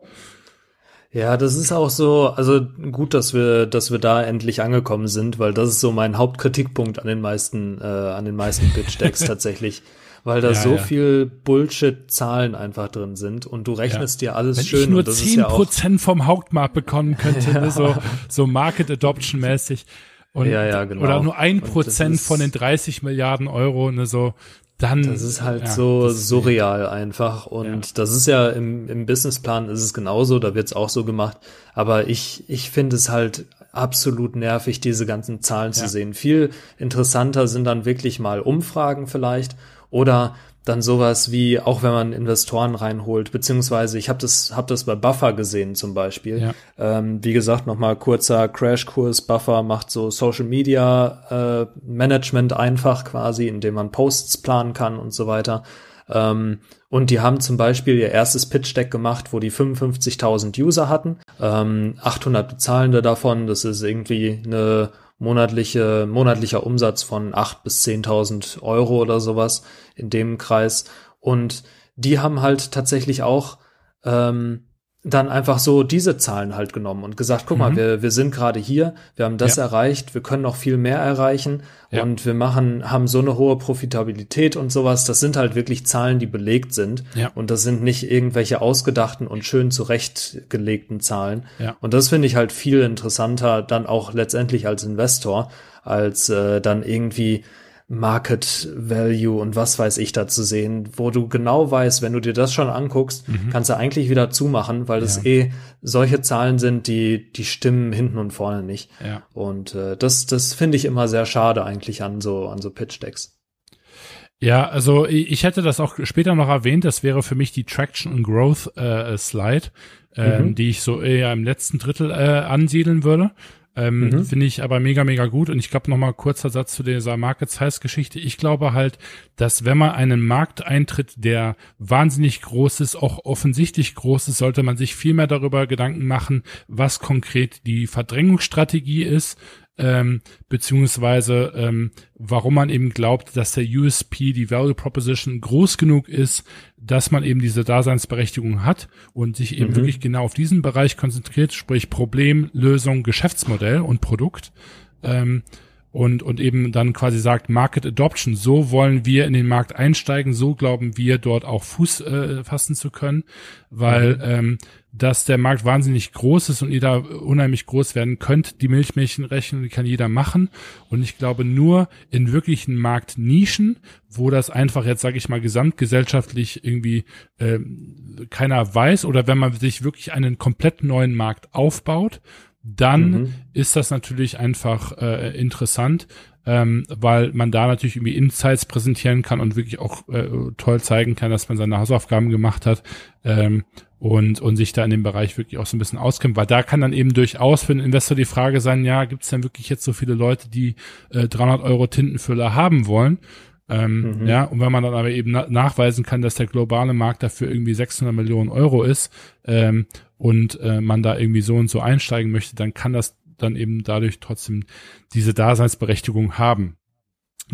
Ja, das ist auch so, also gut, dass wir, dass wir da endlich angekommen sind, weil das ist so mein Hauptkritikpunkt an den meisten, äh, an den meisten Pitch Decks <laughs> tatsächlich, weil da ja, so ja. viel Bullshit-Zahlen einfach drin sind und du rechnest ja. dir alles Wenn schön. Wenn ich nur zehn Prozent ja vom Hauptmarkt bekommen könnte, ne, <laughs> so, so Market Adoption mäßig. Und, ja, ja, genau. Oder nur ein Prozent von den 30 Milliarden Euro, ne, so, dann. Das ist halt ja, so surreal einfach. Und ja. das ist ja im, im Businessplan ist es genauso, da wird's auch so gemacht. Aber ich, ich finde es halt absolut nervig, diese ganzen Zahlen zu sehen. Viel interessanter sind dann wirklich mal Umfragen vielleicht oder dann sowas wie, auch wenn man Investoren reinholt, beziehungsweise ich habe das, hab das bei Buffer gesehen zum Beispiel. Ja. Ähm, wie gesagt, nochmal kurzer Crashkurs. Buffer macht so Social Media äh, Management einfach quasi, indem man Posts planen kann und so weiter. Ähm, und die haben zum Beispiel ihr erstes Pitch Deck gemacht, wo die 55.000 User hatten, ähm, 800 Bezahlende davon. Das ist irgendwie eine monatliche, monatlicher Umsatz von 8 bis 10.000 Euro oder sowas in dem Kreis. Und die haben halt tatsächlich auch ähm, dann einfach so diese Zahlen halt genommen und gesagt, guck mhm. mal, wir, wir sind gerade hier, wir haben das ja. erreicht, wir können noch viel mehr erreichen ja. und wir machen, haben so eine hohe Profitabilität und sowas. Das sind halt wirklich Zahlen, die belegt sind. Ja. Und das sind nicht irgendwelche ausgedachten und schön zurechtgelegten Zahlen. Und das finde ich halt viel interessanter dann auch letztendlich als Investor, als äh, dann irgendwie Market Value und was weiß ich da zu sehen, wo du genau weißt, wenn du dir das schon anguckst, mhm. kannst du eigentlich wieder zumachen, weil das ja. eh solche Zahlen sind, die die stimmen hinten und vorne nicht. Ja. Und äh, das das finde ich immer sehr schade eigentlich an so an so Pitch Decks. Ja, also ich hätte das auch später noch erwähnt, das wäre für mich die Traction and Growth äh, Slide, äh, mhm. die ich so eher im letzten Drittel äh, ansiedeln würde. Ähm, mhm. Finde ich aber mega, mega gut. Und ich glaube nochmal kurzer Satz zu dieser Market Size Geschichte. Ich glaube halt, dass wenn man einen Markt eintritt, der wahnsinnig groß ist, auch offensichtlich groß ist, sollte man sich viel mehr darüber Gedanken machen, was konkret die Verdrängungsstrategie ist, ähm, beziehungsweise ähm, warum man eben glaubt, dass der USP, die Value Proposition, groß genug ist, dass man eben diese Daseinsberechtigung hat und sich eben mhm. wirklich genau auf diesen Bereich konzentriert, sprich Problem, Lösung, Geschäftsmodell und Produkt. Ähm, und, und eben dann quasi sagt Market Adoption, so wollen wir in den Markt einsteigen, so glauben wir dort auch Fuß äh, fassen zu können, weil mhm. ähm, dass der Markt wahnsinnig groß ist und da unheimlich groß werden könnt. Die Milchmädchenrechnung, die kann jeder machen. Und ich glaube nur in wirklichen Marktnischen, wo das einfach jetzt, sage ich mal, gesamtgesellschaftlich irgendwie äh, keiner weiß oder wenn man sich wirklich einen komplett neuen Markt aufbaut, dann mhm. ist das natürlich einfach äh, interessant, ähm, weil man da natürlich irgendwie Insights präsentieren kann und wirklich auch äh, toll zeigen kann, dass man seine Hausaufgaben gemacht hat. Ähm, und, und sich da in dem Bereich wirklich auch so ein bisschen auskennt, weil da kann dann eben durchaus für den Investor die Frage sein, ja, gibt es denn wirklich jetzt so viele Leute, die äh, 300 Euro Tintenfüller haben wollen? Ähm, mhm. Ja, und wenn man dann aber eben na nachweisen kann, dass der globale Markt dafür irgendwie 600 Millionen Euro ist ähm, und äh, man da irgendwie so und so einsteigen möchte, dann kann das dann eben dadurch trotzdem diese Daseinsberechtigung haben.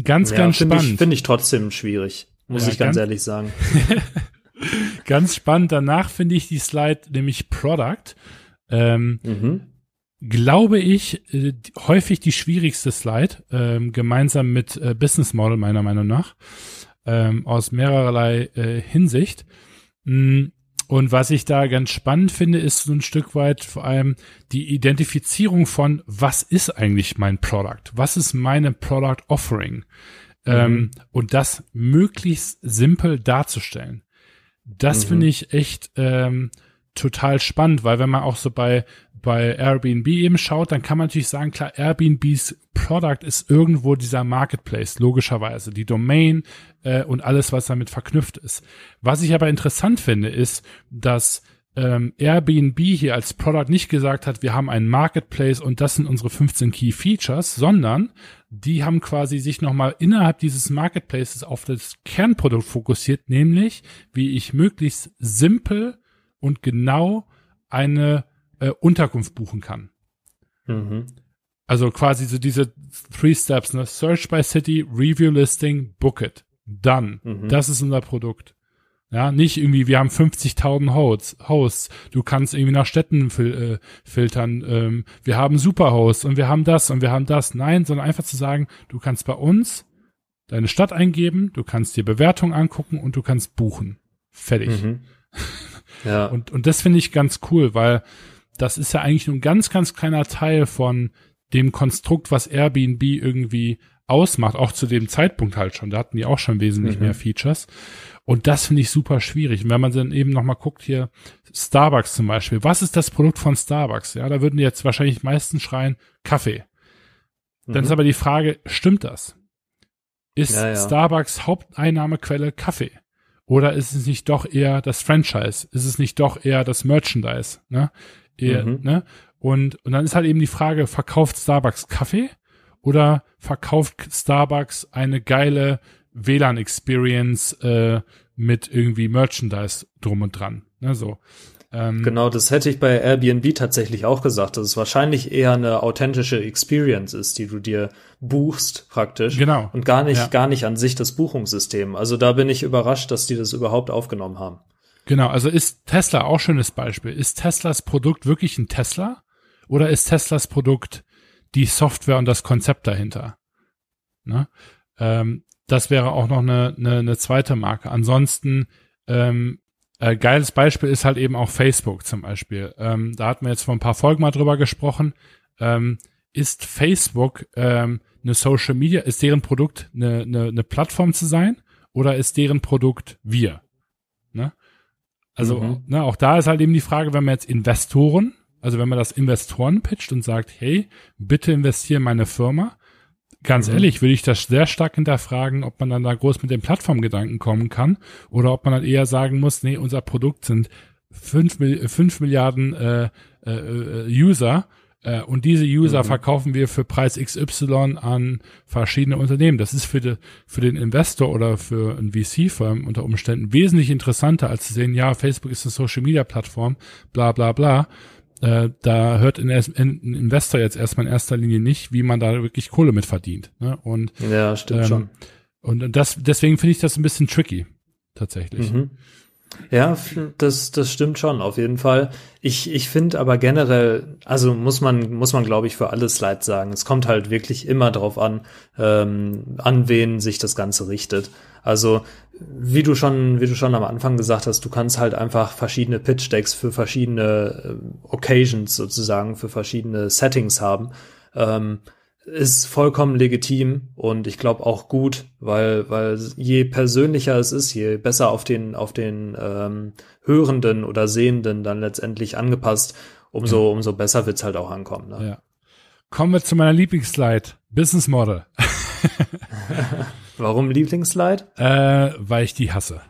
Ganz, ja, ganz spannend. Finde ich, find trotzdem schwierig, muss ja, ich ganz, ganz ehrlich sagen. <laughs> Ganz spannend. Danach finde ich die Slide nämlich Product. Ähm, mhm. Glaube ich, äh, häufig die schwierigste Slide, ähm, gemeinsam mit äh, Business Model meiner Meinung nach, ähm, aus mehrerlei äh, Hinsicht. Mm, und was ich da ganz spannend finde, ist so ein Stück weit vor allem die Identifizierung von, was ist eigentlich mein Product? Was ist meine Product Offering? Mhm. Ähm, und das möglichst simpel darzustellen. Das mhm. finde ich echt ähm, total spannend, weil wenn man auch so bei bei Airbnb eben schaut, dann kann man natürlich sagen, klar, Airbnbs Product ist irgendwo dieser Marketplace, logischerweise, die Domain äh, und alles, was damit verknüpft ist. Was ich aber interessant finde, ist, dass ähm, Airbnb hier als Product nicht gesagt hat, wir haben einen Marketplace und das sind unsere 15 Key Features, sondern die haben quasi sich nochmal innerhalb dieses Marketplaces auf das Kernprodukt fokussiert, nämlich wie ich möglichst simpel und genau eine äh, Unterkunft buchen kann. Mhm. Also quasi so diese Three Steps, ne? Search by City, Review Listing, Book it. Done. Mhm. Das ist unser Produkt. Ja, nicht irgendwie, wir haben 50.000 Hosts, Hosts. Du kannst irgendwie nach Städten fil äh, filtern. Ähm, wir haben Superhosts und wir haben das und wir haben das. Nein, sondern einfach zu sagen, du kannst bei uns deine Stadt eingeben, du kannst dir Bewertungen angucken und du kannst buchen. Fertig. Mhm. <laughs> Ja. und, und das finde ich ganz cool, weil das ist ja eigentlich nur ein ganz, ganz kleiner Teil von dem Konstrukt, was Airbnb irgendwie ausmacht, auch zu dem Zeitpunkt halt schon. Da hatten die auch schon wesentlich mhm. mehr Features. Und das finde ich super schwierig. Und wenn man dann eben nochmal guckt hier, Starbucks zum Beispiel, was ist das Produkt von Starbucks? Ja, da würden die jetzt wahrscheinlich meisten schreien, Kaffee. Mhm. Dann ist mhm. aber die Frage, stimmt das? Ist ja, ja. Starbucks Haupteinnahmequelle Kaffee? Oder ist es nicht doch eher das Franchise? Ist es nicht doch eher das Merchandise? Ne? Eher, mhm. ne? Und, und dann ist halt eben die Frage, verkauft Starbucks Kaffee oder verkauft Starbucks eine geile WLAN-Experience äh, mit irgendwie Merchandise drum und dran? Ne, so. Ähm, genau, das hätte ich bei Airbnb tatsächlich auch gesagt, dass es wahrscheinlich eher eine authentische Experience ist, die du dir buchst praktisch. Genau. Und gar nicht, ja. gar nicht an sich das Buchungssystem. Also da bin ich überrascht, dass die das überhaupt aufgenommen haben. Genau, also ist Tesla auch schönes Beispiel. Ist Teslas Produkt wirklich ein Tesla? Oder ist Teslas Produkt die Software und das Konzept dahinter? Ne? Ähm, das wäre auch noch eine, eine, eine zweite Marke. Ansonsten ähm, äh, geiles Beispiel ist halt eben auch Facebook zum Beispiel. Ähm, da hatten wir jetzt vor ein paar Folgen mal drüber gesprochen. Ähm, ist Facebook ähm, eine Social Media, ist deren Produkt eine, eine, eine Plattform zu sein oder ist deren Produkt wir? Also mhm. ne, auch da ist halt eben die Frage, wenn man jetzt Investoren, also wenn man das Investoren pitcht und sagt, hey, bitte investiere in meine Firma, Ganz mhm. ehrlich, würde ich das sehr stark hinterfragen, ob man dann da groß mit den Plattformgedanken kommen kann oder ob man dann eher sagen muss, nee, unser Produkt sind fünf, fünf Milliarden äh, äh, äh User äh, und diese User mhm. verkaufen wir für Preis XY an verschiedene Unternehmen. Das ist für, de, für den Investor oder für ein VC-Firm unter Umständen wesentlich interessanter, als zu sehen, ja, Facebook ist eine Social-Media-Plattform, bla bla bla äh, da hört ein, ein Investor jetzt erstmal in erster Linie nicht, wie man da wirklich Kohle mit verdient. Ne? Und, ja, stimmt ähm, schon. Und das, deswegen finde ich das ein bisschen tricky, tatsächlich. Mhm. Ja, das, das stimmt schon, auf jeden Fall. Ich, ich finde aber generell, also muss man, muss man, glaube ich, für alle Slides sagen, es kommt halt wirklich immer drauf an, ähm, an wen sich das Ganze richtet. Also, wie du schon, wie du schon am Anfang gesagt hast, du kannst halt einfach verschiedene Pitch Decks für verschiedene äh, Occasions sozusagen, für verschiedene Settings haben. Ähm, ist vollkommen legitim und ich glaube auch gut, weil weil je persönlicher es ist, je besser auf den auf den ähm, Hörenden oder Sehenden dann letztendlich angepasst, umso umso besser wird's halt auch ankommen. Ne? Ja. Kommen wir zu meiner Lieblingsslide, Business Model. <laughs> <laughs> Warum Lieblingsslide? Äh, weil ich die hasse.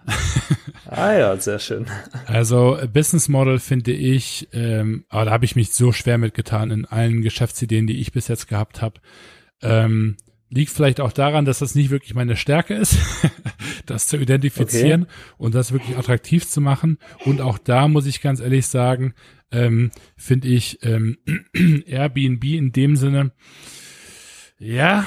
<laughs> ah ja, sehr schön. Also Business Model finde ich, ähm, aber da habe ich mich so schwer mitgetan in allen Geschäftsideen, die ich bis jetzt gehabt habe. Ähm, liegt vielleicht auch daran, dass das nicht wirklich meine Stärke ist, <laughs> das zu identifizieren okay. und das wirklich attraktiv zu machen. Und auch da muss ich ganz ehrlich sagen, ähm, finde ich ähm, <clears throat> Airbnb in dem Sinne, ja,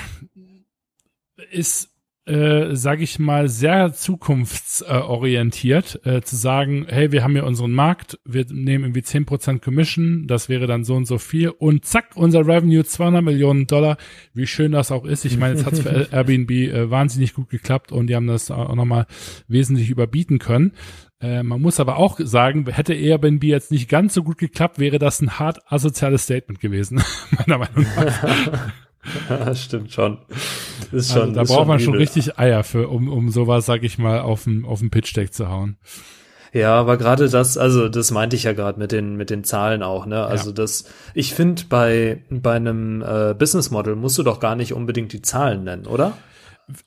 ist äh, sage ich mal, sehr zukunftsorientiert, äh, zu sagen, hey, wir haben hier unseren Markt, wir nehmen irgendwie 10% Commission, das wäre dann so und so viel und zack, unser Revenue 200 Millionen Dollar, wie schön das auch ist. Ich meine, jetzt hat es für <laughs> Airbnb äh, wahnsinnig gut geklappt und die haben das auch nochmal wesentlich überbieten können. Äh, man muss aber auch sagen, hätte Airbnb jetzt nicht ganz so gut geklappt, wäre das ein hart asoziales Statement gewesen, <laughs> meiner Meinung nach. <laughs> <laughs> Stimmt schon. Ist schon also da ist braucht schon man schon richtig Eier für, um, um sowas, sag ich mal, auf den, auf den Pitch-Deck zu hauen. Ja, aber gerade das, also das meinte ich ja gerade mit den mit den Zahlen auch, ne? Also ja. das, ich finde bei bei einem äh, Business Model musst du doch gar nicht unbedingt die Zahlen nennen, oder?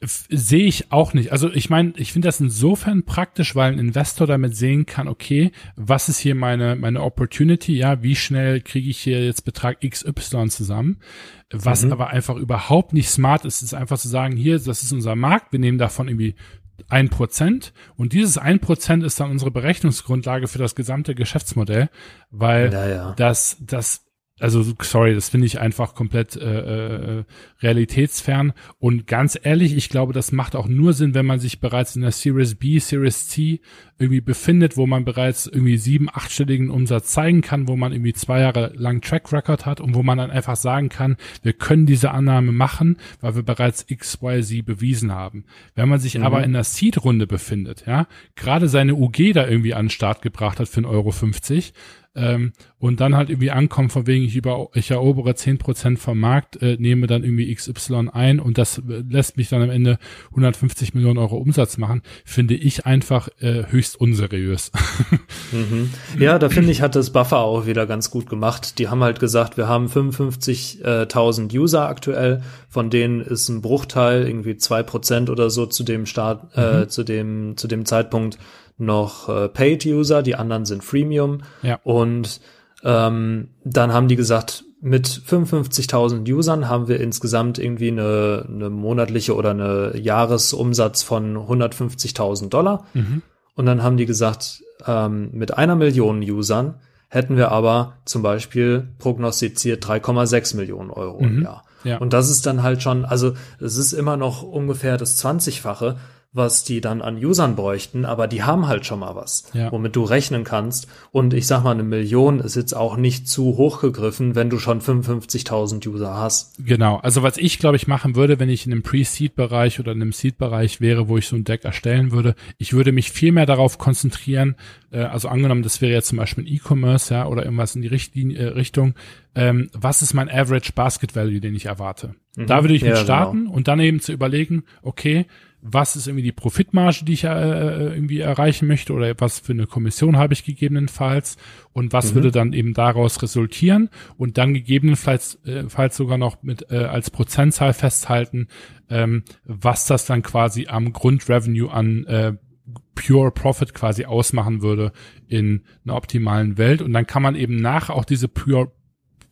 Sehe ich auch nicht. Also ich meine, ich finde das insofern praktisch, weil ein Investor damit sehen kann, okay, was ist hier meine meine Opportunity? Ja, wie schnell kriege ich hier jetzt Betrag XY zusammen? Was mhm. aber einfach überhaupt nicht smart ist, ist einfach zu sagen, hier, das ist unser Markt, wir nehmen davon irgendwie ein Prozent und dieses ein Prozent ist dann unsere Berechnungsgrundlage für das gesamte Geschäftsmodell, weil ja, ja. das das also sorry, das finde ich einfach komplett äh, äh, realitätsfern. Und ganz ehrlich, ich glaube, das macht auch nur Sinn, wenn man sich bereits in der Series B, Series C irgendwie befindet, wo man bereits irgendwie sieben, achtstelligen Umsatz zeigen kann, wo man irgendwie zwei Jahre lang Track Record hat und wo man dann einfach sagen kann, wir können diese Annahme machen, weil wir bereits X, Y, Z bewiesen haben. Wenn man sich mhm. aber in der Seed-Runde befindet, ja, gerade seine UG da irgendwie an den Start gebracht hat für 1,50 Euro, ähm, und dann halt irgendwie ankommen, von wegen ich, über, ich erobere zehn Prozent vom Markt, äh, nehme dann irgendwie XY ein und das äh, lässt mich dann am Ende 150 Millionen Euro Umsatz machen, finde ich einfach äh, höchst unseriös. <laughs> mhm. Ja, da finde ich, hat das Buffer auch wieder ganz gut gemacht. Die haben halt gesagt, wir haben 55.000 User aktuell, von denen ist ein Bruchteil, irgendwie zwei Prozent oder so zu dem Start, äh, mhm. zu dem, zu dem Zeitpunkt noch äh, Paid-User, die anderen sind Freemium. Ja. Und ähm, dann haben die gesagt, mit 55.000 Usern haben wir insgesamt irgendwie eine, eine monatliche oder eine Jahresumsatz von 150.000 Dollar. Mhm. Und dann haben die gesagt, ähm, mit einer Million Usern hätten wir aber zum Beispiel prognostiziert 3,6 Millionen Euro mhm. im Jahr. Ja. Und das ist dann halt schon, also es ist immer noch ungefähr das 20-fache was die dann an Usern bräuchten, aber die haben halt schon mal was, ja. womit du rechnen kannst. Und ich sag mal, eine Million ist jetzt auch nicht zu hoch gegriffen, wenn du schon 55.000 User hast. Genau. Also was ich, glaube ich, machen würde, wenn ich in einem Pre-Seed-Bereich oder in einem Seed-Bereich wäre, wo ich so ein Deck erstellen würde, ich würde mich viel mehr darauf konzentrieren, äh, also angenommen, das wäre jetzt zum Beispiel ein E-Commerce, ja, oder irgendwas in die Richtlinie, äh, Richtung, ähm, was ist mein Average Basket Value, den ich erwarte? Mhm. Da würde ich mit ja, starten genau. und dann eben zu überlegen, okay, was ist irgendwie die Profitmarge, die ich äh, äh, irgendwie erreichen möchte oder was für eine Kommission habe ich gegebenenfalls und was mhm. würde dann eben daraus resultieren und dann gegebenenfalls äh, falls sogar noch mit äh, als Prozentzahl festhalten, ähm, was das dann quasi am Grundrevenue an äh, Pure Profit quasi ausmachen würde in einer optimalen Welt und dann kann man eben nach auch diese Pure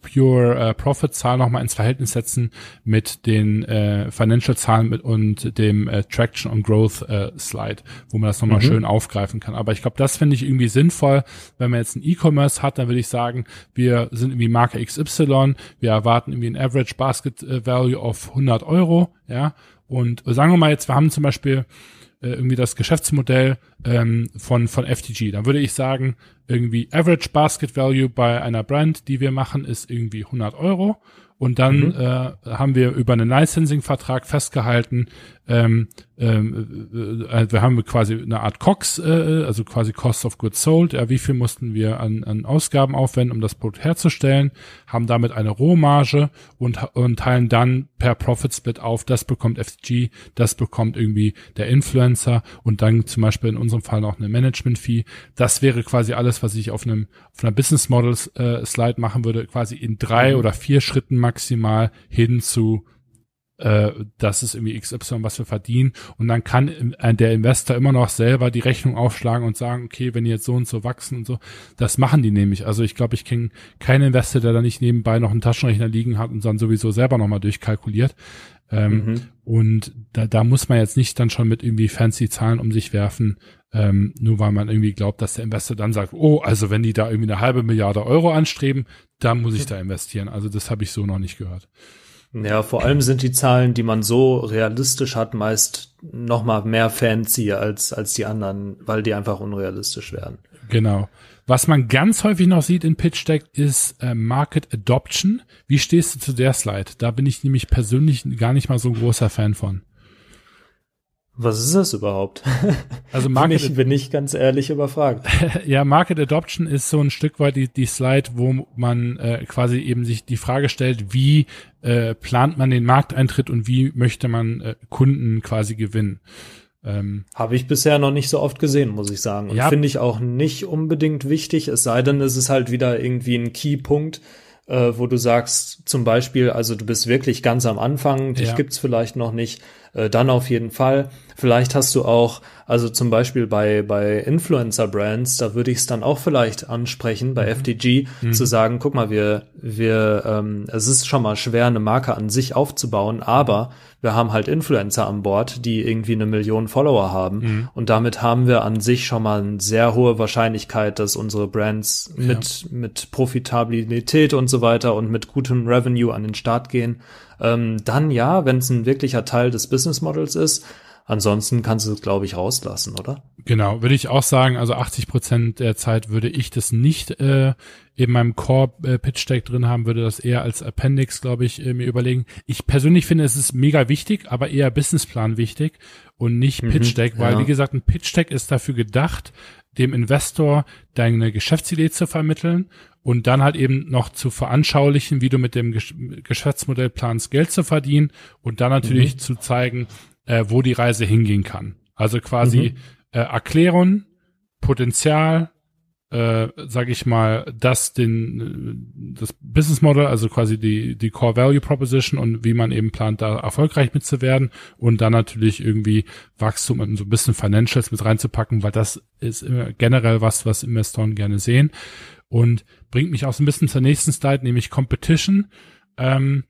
Pure äh, Profit Zahl nochmal ins Verhältnis setzen mit den äh, Financial Zahlen mit und dem äh, Traction on Growth äh, Slide, wo man das nochmal mhm. schön aufgreifen kann. Aber ich glaube, das finde ich irgendwie sinnvoll, wenn man jetzt ein E-Commerce hat, dann würde ich sagen, wir sind irgendwie Marke XY, wir erwarten irgendwie ein Average Basket äh, Value of 100 Euro, ja, und sagen wir mal jetzt, wir haben zum Beispiel äh, irgendwie das Geschäftsmodell ähm, von, von FTG. Dann würde ich sagen, irgendwie Average Basket Value bei einer Brand, die wir machen, ist irgendwie 100 Euro. Und dann mhm. äh, haben wir über einen Licensing-Vertrag festgehalten, ähm, ähm, äh, wir haben quasi eine Art COX, äh, also quasi Cost of Goods Sold, ja, wie viel mussten wir an, an Ausgaben aufwenden, um das Produkt herzustellen, haben damit eine Rohmarge und, und teilen dann per Profit Split auf, das bekommt FTG, das bekommt irgendwie der Influencer und dann zum Beispiel in unserem Fall noch eine Management-Fee. Das wäre quasi alles, was ich auf einem auf einer Business Models äh, Slide machen würde, quasi in drei oder vier Schritten maximal hin zu äh, das ist irgendwie XY, was wir verdienen. Und dann kann äh, der Investor immer noch selber die Rechnung aufschlagen und sagen, okay, wenn die jetzt so und so wachsen und so, das machen die nämlich. Also ich glaube, ich kenne keinen Investor, der da nicht nebenbei noch einen Taschenrechner liegen hat und dann sowieso selber nochmal durchkalkuliert. Ähm, mhm. Und da, da muss man jetzt nicht dann schon mit irgendwie fancy Zahlen um sich werfen, ähm, nur weil man irgendwie glaubt, dass der Investor dann sagt, oh, also wenn die da irgendwie eine halbe Milliarde Euro anstreben, dann muss ich <laughs> da investieren. Also das habe ich so noch nicht gehört. Ja, vor allem sind die Zahlen, die man so realistisch hat, meist noch mal mehr fancy als, als die anderen, weil die einfach unrealistisch werden. Genau. Was man ganz häufig noch sieht in Pitch Deck ist äh, Market Adoption. Wie stehst du zu der Slide? Da bin ich nämlich persönlich gar nicht mal so ein großer Fan von. Was ist das überhaupt? <laughs> Also Market bin ich, bin ich ganz ehrlich überfragt. <laughs> ja, Market Adoption ist so ein Stück weit die, die Slide, wo man äh, quasi eben sich die Frage stellt, wie äh, plant man den Markteintritt und wie möchte man äh, Kunden quasi gewinnen. Ähm, Habe ich bisher noch nicht so oft gesehen, muss ich sagen. Und ja, finde ich auch nicht unbedingt wichtig, es sei denn, es ist halt wieder irgendwie ein Keypunkt, äh, wo du sagst, zum Beispiel, also du bist wirklich ganz am Anfang, dich ja. gibt's vielleicht noch nicht, äh, dann auf jeden Fall. Vielleicht hast du auch, also zum Beispiel bei, bei Influencer-Brands, da würde ich es dann auch vielleicht ansprechen, bei mhm. FTG, mhm. zu sagen, guck mal, wir, wir, ähm, es ist schon mal schwer, eine Marke an sich aufzubauen, aber wir haben halt Influencer an Bord, die irgendwie eine Million Follower haben. Mhm. Und damit haben wir an sich schon mal eine sehr hohe Wahrscheinlichkeit, dass unsere Brands ja. mit, mit Profitabilität und so weiter und mit gutem Revenue an den Start gehen. Ähm, dann ja, wenn es ein wirklicher Teil des Business Models ist, Ansonsten kannst du es, glaube ich, rauslassen, oder? Genau, würde ich auch sagen. Also 80 Prozent der Zeit würde ich das nicht äh, in meinem Core-Pitch-Deck drin haben, würde das eher als Appendix, glaube ich, äh, mir überlegen. Ich persönlich finde, es ist mega wichtig, aber eher Businessplan wichtig und nicht mhm, Pitch Deck, weil ja. wie gesagt, ein Pitch Deck ist dafür gedacht, dem Investor deine Geschäftsidee zu vermitteln und dann halt eben noch zu veranschaulichen, wie du mit dem Geschäftsmodell planst, Geld zu verdienen und dann natürlich mhm. zu zeigen, äh, wo die Reise hingehen kann. Also quasi mhm. äh, Erklärung, Potenzial, äh, sage ich mal, das den das Business Model, also quasi die die Core Value Proposition und wie man eben plant, da erfolgreich mitzuwerden und dann natürlich irgendwie Wachstum und so ein bisschen Financials mit reinzupacken, weil das ist immer generell was, was Investoren gerne sehen und bringt mich auch so ein bisschen zur nächsten Slide, nämlich Competition. Ähm,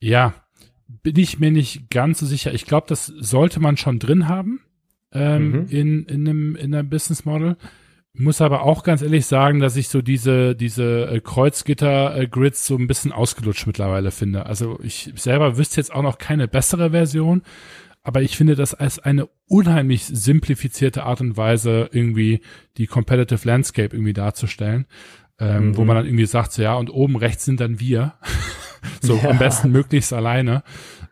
ja, bin ich mir nicht ganz so sicher. Ich glaube, das sollte man schon drin haben ähm, mhm. in in einem in einem Business Model muss aber auch ganz ehrlich sagen, dass ich so diese, diese äh, Kreuzgitter-Grids so ein bisschen ausgelutscht mittlerweile finde. Also ich selber wüsste jetzt auch noch keine bessere Version, aber ich finde das als eine unheimlich simplifizierte Art und Weise irgendwie die Competitive Landscape irgendwie darzustellen, ähm, mhm. wo man dann irgendwie sagt, so ja, und oben rechts sind dann wir. <laughs> so ja. am besten möglichst alleine.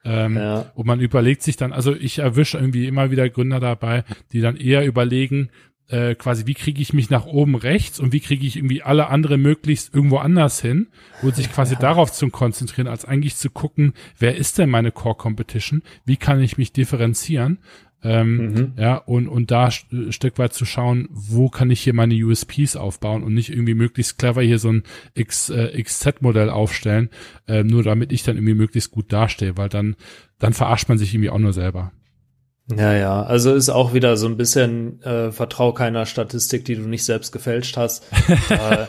Ähm, ja. Und man überlegt sich dann, also ich erwische irgendwie immer wieder Gründer dabei, die dann eher überlegen, äh, quasi, wie kriege ich mich nach oben rechts und wie kriege ich irgendwie alle andere möglichst irgendwo anders hin und sich quasi ja. darauf zu konzentrieren, als eigentlich zu gucken, wer ist denn meine Core Competition, wie kann ich mich differenzieren, ähm, mhm. ja, und, und da ein Stück weit zu schauen, wo kann ich hier meine USPs aufbauen und nicht irgendwie möglichst clever hier so ein X, äh, XZ-Modell aufstellen, äh, nur damit ich dann irgendwie möglichst gut dastehe, weil dann, dann verarscht man sich irgendwie auch nur selber. Ja, ja, also ist auch wieder so ein bisschen äh, vertrau keiner Statistik, die du nicht selbst gefälscht hast. <laughs> äh, ja.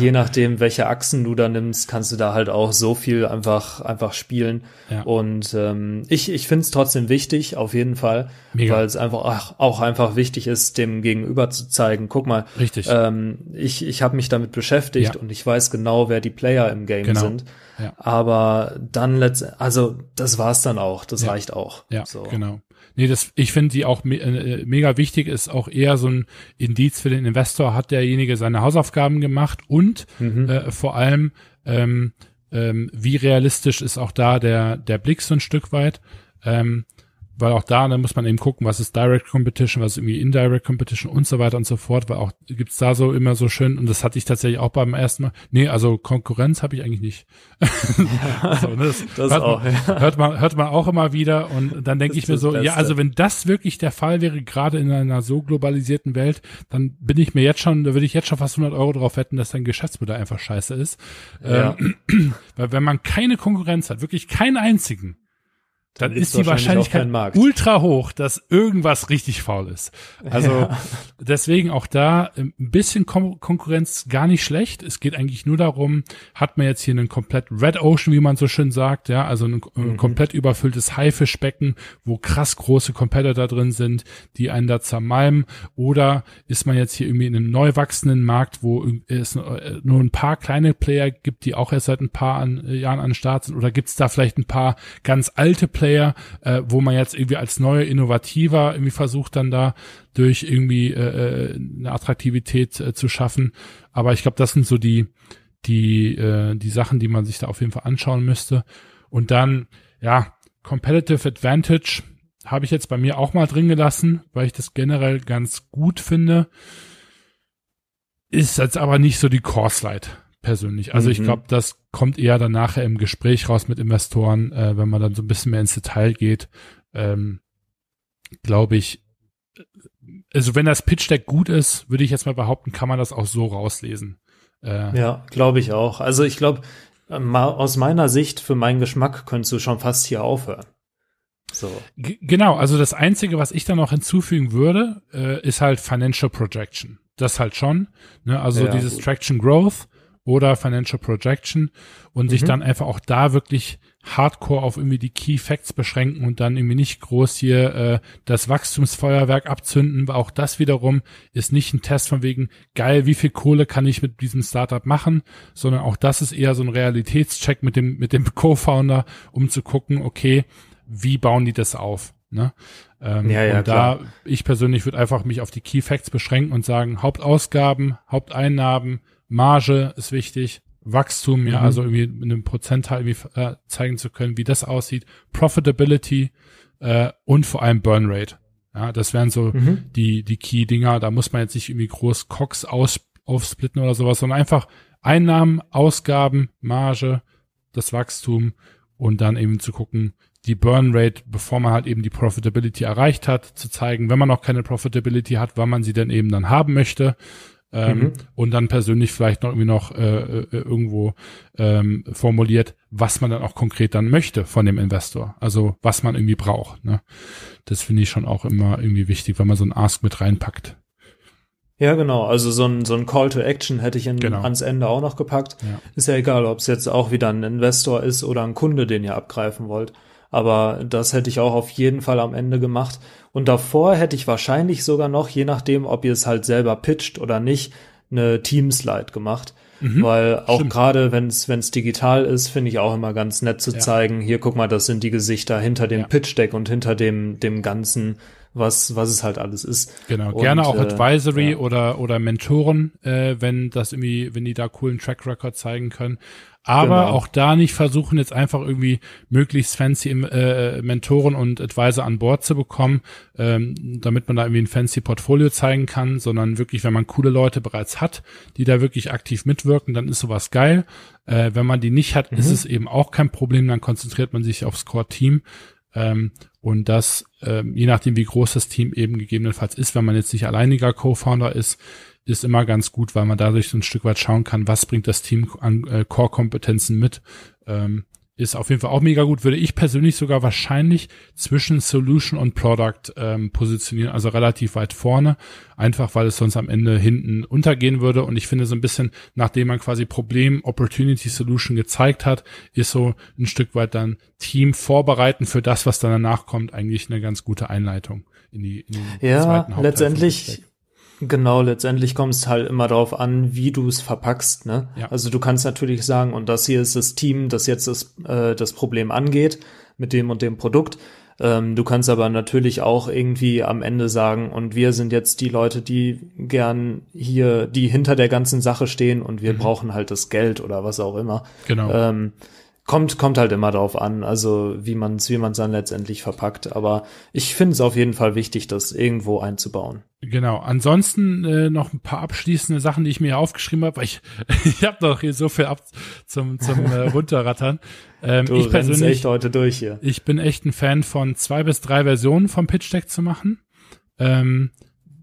Je nachdem, welche Achsen du da nimmst, kannst du da halt auch so viel einfach einfach spielen. Ja. Und ähm, ich ich finde es trotzdem wichtig, auf jeden Fall, weil es einfach ach, auch einfach wichtig ist, dem Gegenüber zu zeigen. Guck mal, richtig. Ähm, ich ich habe mich damit beschäftigt ja. und ich weiß genau, wer die Player im Game genau. sind. Ja. Aber dann letzt, also das war's dann auch. Das reicht auch. Ja, so. genau. Nee, das, ich finde die auch me äh, mega wichtig, ist auch eher so ein Indiz für den Investor, hat derjenige seine Hausaufgaben gemacht und mhm. äh, vor allem, ähm, ähm, wie realistisch ist auch da der, der Blick so ein Stück weit. Ähm, weil auch da, dann muss man eben gucken, was ist Direct Competition, was ist irgendwie Indirect Competition und so weiter und so fort, weil auch gibt's da so immer so schön, und das hatte ich tatsächlich auch beim ersten Mal, nee, also Konkurrenz habe ich eigentlich nicht. <laughs> So, ne, das, <laughs> das hört, auch, man, ja. hört, man, hört man auch immer wieder und dann denke ich mir so, Beste. ja, also wenn das wirklich der Fall wäre, gerade in einer so globalisierten Welt, dann bin ich mir jetzt schon, da würde ich jetzt schon fast 100 Euro drauf wetten, dass dein Geschäftsmodell einfach scheiße ist. Ja. Ähm, <clears throat> weil wenn man keine Konkurrenz hat, wirklich keinen einzigen, dann, dann ist die Wahrscheinlichkeit ultra hoch, dass irgendwas richtig faul ist. Also ja. deswegen auch da ähm, ein bisschen Kon Konkurrenz gar nicht schlecht. Es geht eigentlich nur darum, hat man jetzt hier einen komplett Red Ocean, wie man so schön sagt, ja, also ein, mhm. komplett überfülltes Haifischbecken, wo krass große Competitor drin sind, die einen da zermalmen, oder ist man jetzt hier irgendwie in einem neu wachsenden Markt, wo es äh, nur ein paar kleine Player gibt, die auch erst seit ein paar an, Jahren an den Start sind, oder gibt es da vielleicht ein paar ganz alte Player, Player, äh, wo man jetzt irgendwie als neuer Innovativer irgendwie versucht dann da durch irgendwie äh, äh, eine Attraktivität äh, zu schaffen. Aber ich glaube, das sind so die die äh, die Sachen, die man sich da auf jeden Fall anschauen müsste. Und dann ja Competitive Advantage habe ich jetzt bei mir auch mal drin gelassen, weil ich das generell ganz gut finde. Ist jetzt aber nicht so die Core Slide persönlich. Also mhm. ich glaube, das kommt eher dann nachher im Gespräch raus mit Investoren, äh, wenn man dann so ein bisschen mehr ins Detail geht. Ähm, glaube ich, also wenn das Pitch Deck gut ist, würde ich jetzt mal behaupten, kann man das auch so rauslesen. Äh, ja, glaube ich auch. Also ich glaube, aus meiner Sicht, für meinen Geschmack, könntest du schon fast hier aufhören. So. genau, also das Einzige, was ich da noch hinzufügen würde, äh, ist halt Financial Projection. Das halt schon. Ne? Also ja, dieses gut. Traction Growth oder Financial Projection und mhm. sich dann einfach auch da wirklich hardcore auf irgendwie die Key Facts beschränken und dann irgendwie nicht groß hier äh, das Wachstumsfeuerwerk abzünden. Auch das wiederum ist nicht ein Test von wegen, geil, wie viel Kohle kann ich mit diesem Startup machen, sondern auch das ist eher so ein Realitätscheck mit dem, mit dem <laughs> Co-Founder, um zu gucken, okay, wie bauen die das auf? Ne? Ähm, ja, ja, und da, klar. ich persönlich würde einfach mich auf die Key Facts beschränken und sagen, Hauptausgaben, Haupteinnahmen, Marge ist wichtig, Wachstum, ja, mhm. also irgendwie in einem Prozentteil irgendwie äh, zeigen zu können, wie das aussieht, Profitability äh, und vor allem Burn Rate. Ja, das wären so mhm. die, die Key-Dinger. Da muss man jetzt nicht irgendwie groß Cox aus, aufsplitten oder sowas, sondern einfach Einnahmen, Ausgaben, Marge, das Wachstum und dann eben zu gucken, die Burn Rate, bevor man halt eben die Profitability erreicht hat, zu zeigen, wenn man noch keine Profitability hat, wann man sie denn eben dann haben möchte. Ähm, mhm. Und dann persönlich vielleicht noch irgendwie noch äh, äh, irgendwo ähm, formuliert, was man dann auch konkret dann möchte von dem Investor. Also was man irgendwie braucht. Ne? Das finde ich schon auch immer irgendwie wichtig, wenn man so ein Ask mit reinpackt. Ja, genau. Also so ein, so ein Call to Action hätte ich in, genau. ans Ende auch noch gepackt. Ja. Ist ja egal, ob es jetzt auch wieder ein Investor ist oder ein Kunde, den ihr abgreifen wollt. Aber das hätte ich auch auf jeden Fall am Ende gemacht. Und davor hätte ich wahrscheinlich sogar noch, je nachdem, ob ihr es halt selber pitcht oder nicht, eine Teamslide gemacht. Mhm, Weil auch gerade wenn es digital ist, finde ich auch immer ganz nett zu ja. zeigen, hier guck mal, das sind die Gesichter hinter dem ja. Pitch Deck und hinter dem dem ganzen was, was es halt alles ist. Genau, und, gerne auch äh, Advisory ja. oder, oder Mentoren, äh, wenn das irgendwie, wenn die da coolen Track Record zeigen können. Aber genau. auch da nicht versuchen, jetzt einfach irgendwie möglichst fancy äh, Mentoren und Advisor an Bord zu bekommen, ähm, damit man da irgendwie ein fancy Portfolio zeigen kann, sondern wirklich, wenn man coole Leute bereits hat, die da wirklich aktiv mitwirken, dann ist sowas geil. Äh, wenn man die nicht hat, mhm. ist es eben auch kein Problem, dann konzentriert man sich aufs Core-Team. Ähm, und das, ähm, je nachdem, wie groß das Team eben gegebenenfalls ist, wenn man jetzt nicht alleiniger Co-Founder ist, ist immer ganz gut, weil man dadurch so ein Stück weit schauen kann, was bringt das Team an äh, Core-Kompetenzen mit. Ähm, ist auf jeden Fall auch mega gut, würde ich persönlich sogar wahrscheinlich zwischen Solution und Product ähm, positionieren, also relativ weit vorne, einfach weil es sonst am Ende hinten untergehen würde. Und ich finde so ein bisschen, nachdem man quasi Problem, Opportunity, Solution gezeigt hat, ist so ein Stück weit dann Team vorbereiten für das, was dann danach kommt, eigentlich eine ganz gute Einleitung in die, in den ja, zweiten Hauptteil letztendlich Genau, letztendlich kommt es halt immer darauf an, wie du es verpackst. Ne? Ja. Also du kannst natürlich sagen, und das hier ist das Team, das jetzt das, äh, das Problem angeht mit dem und dem Produkt. Ähm, du kannst aber natürlich auch irgendwie am Ende sagen, und wir sind jetzt die Leute, die gern hier, die hinter der ganzen Sache stehen und wir mhm. brauchen halt das Geld oder was auch immer. Genau. Ähm, kommt kommt halt immer darauf an, also wie man es wie man dann letztendlich verpackt. Aber ich finde es auf jeden Fall wichtig, das irgendwo einzubauen. Genau. Ansonsten äh, noch ein paar abschließende Sachen, die ich mir aufgeschrieben habe, weil ich <laughs> ich habe doch hier so viel ab zum zum äh, <laughs> runterrattern. Ähm, du ich persönlich echt heute durch hier. Ich bin echt ein Fan von zwei bis drei Versionen vom Pitch Deck zu machen. Ähm,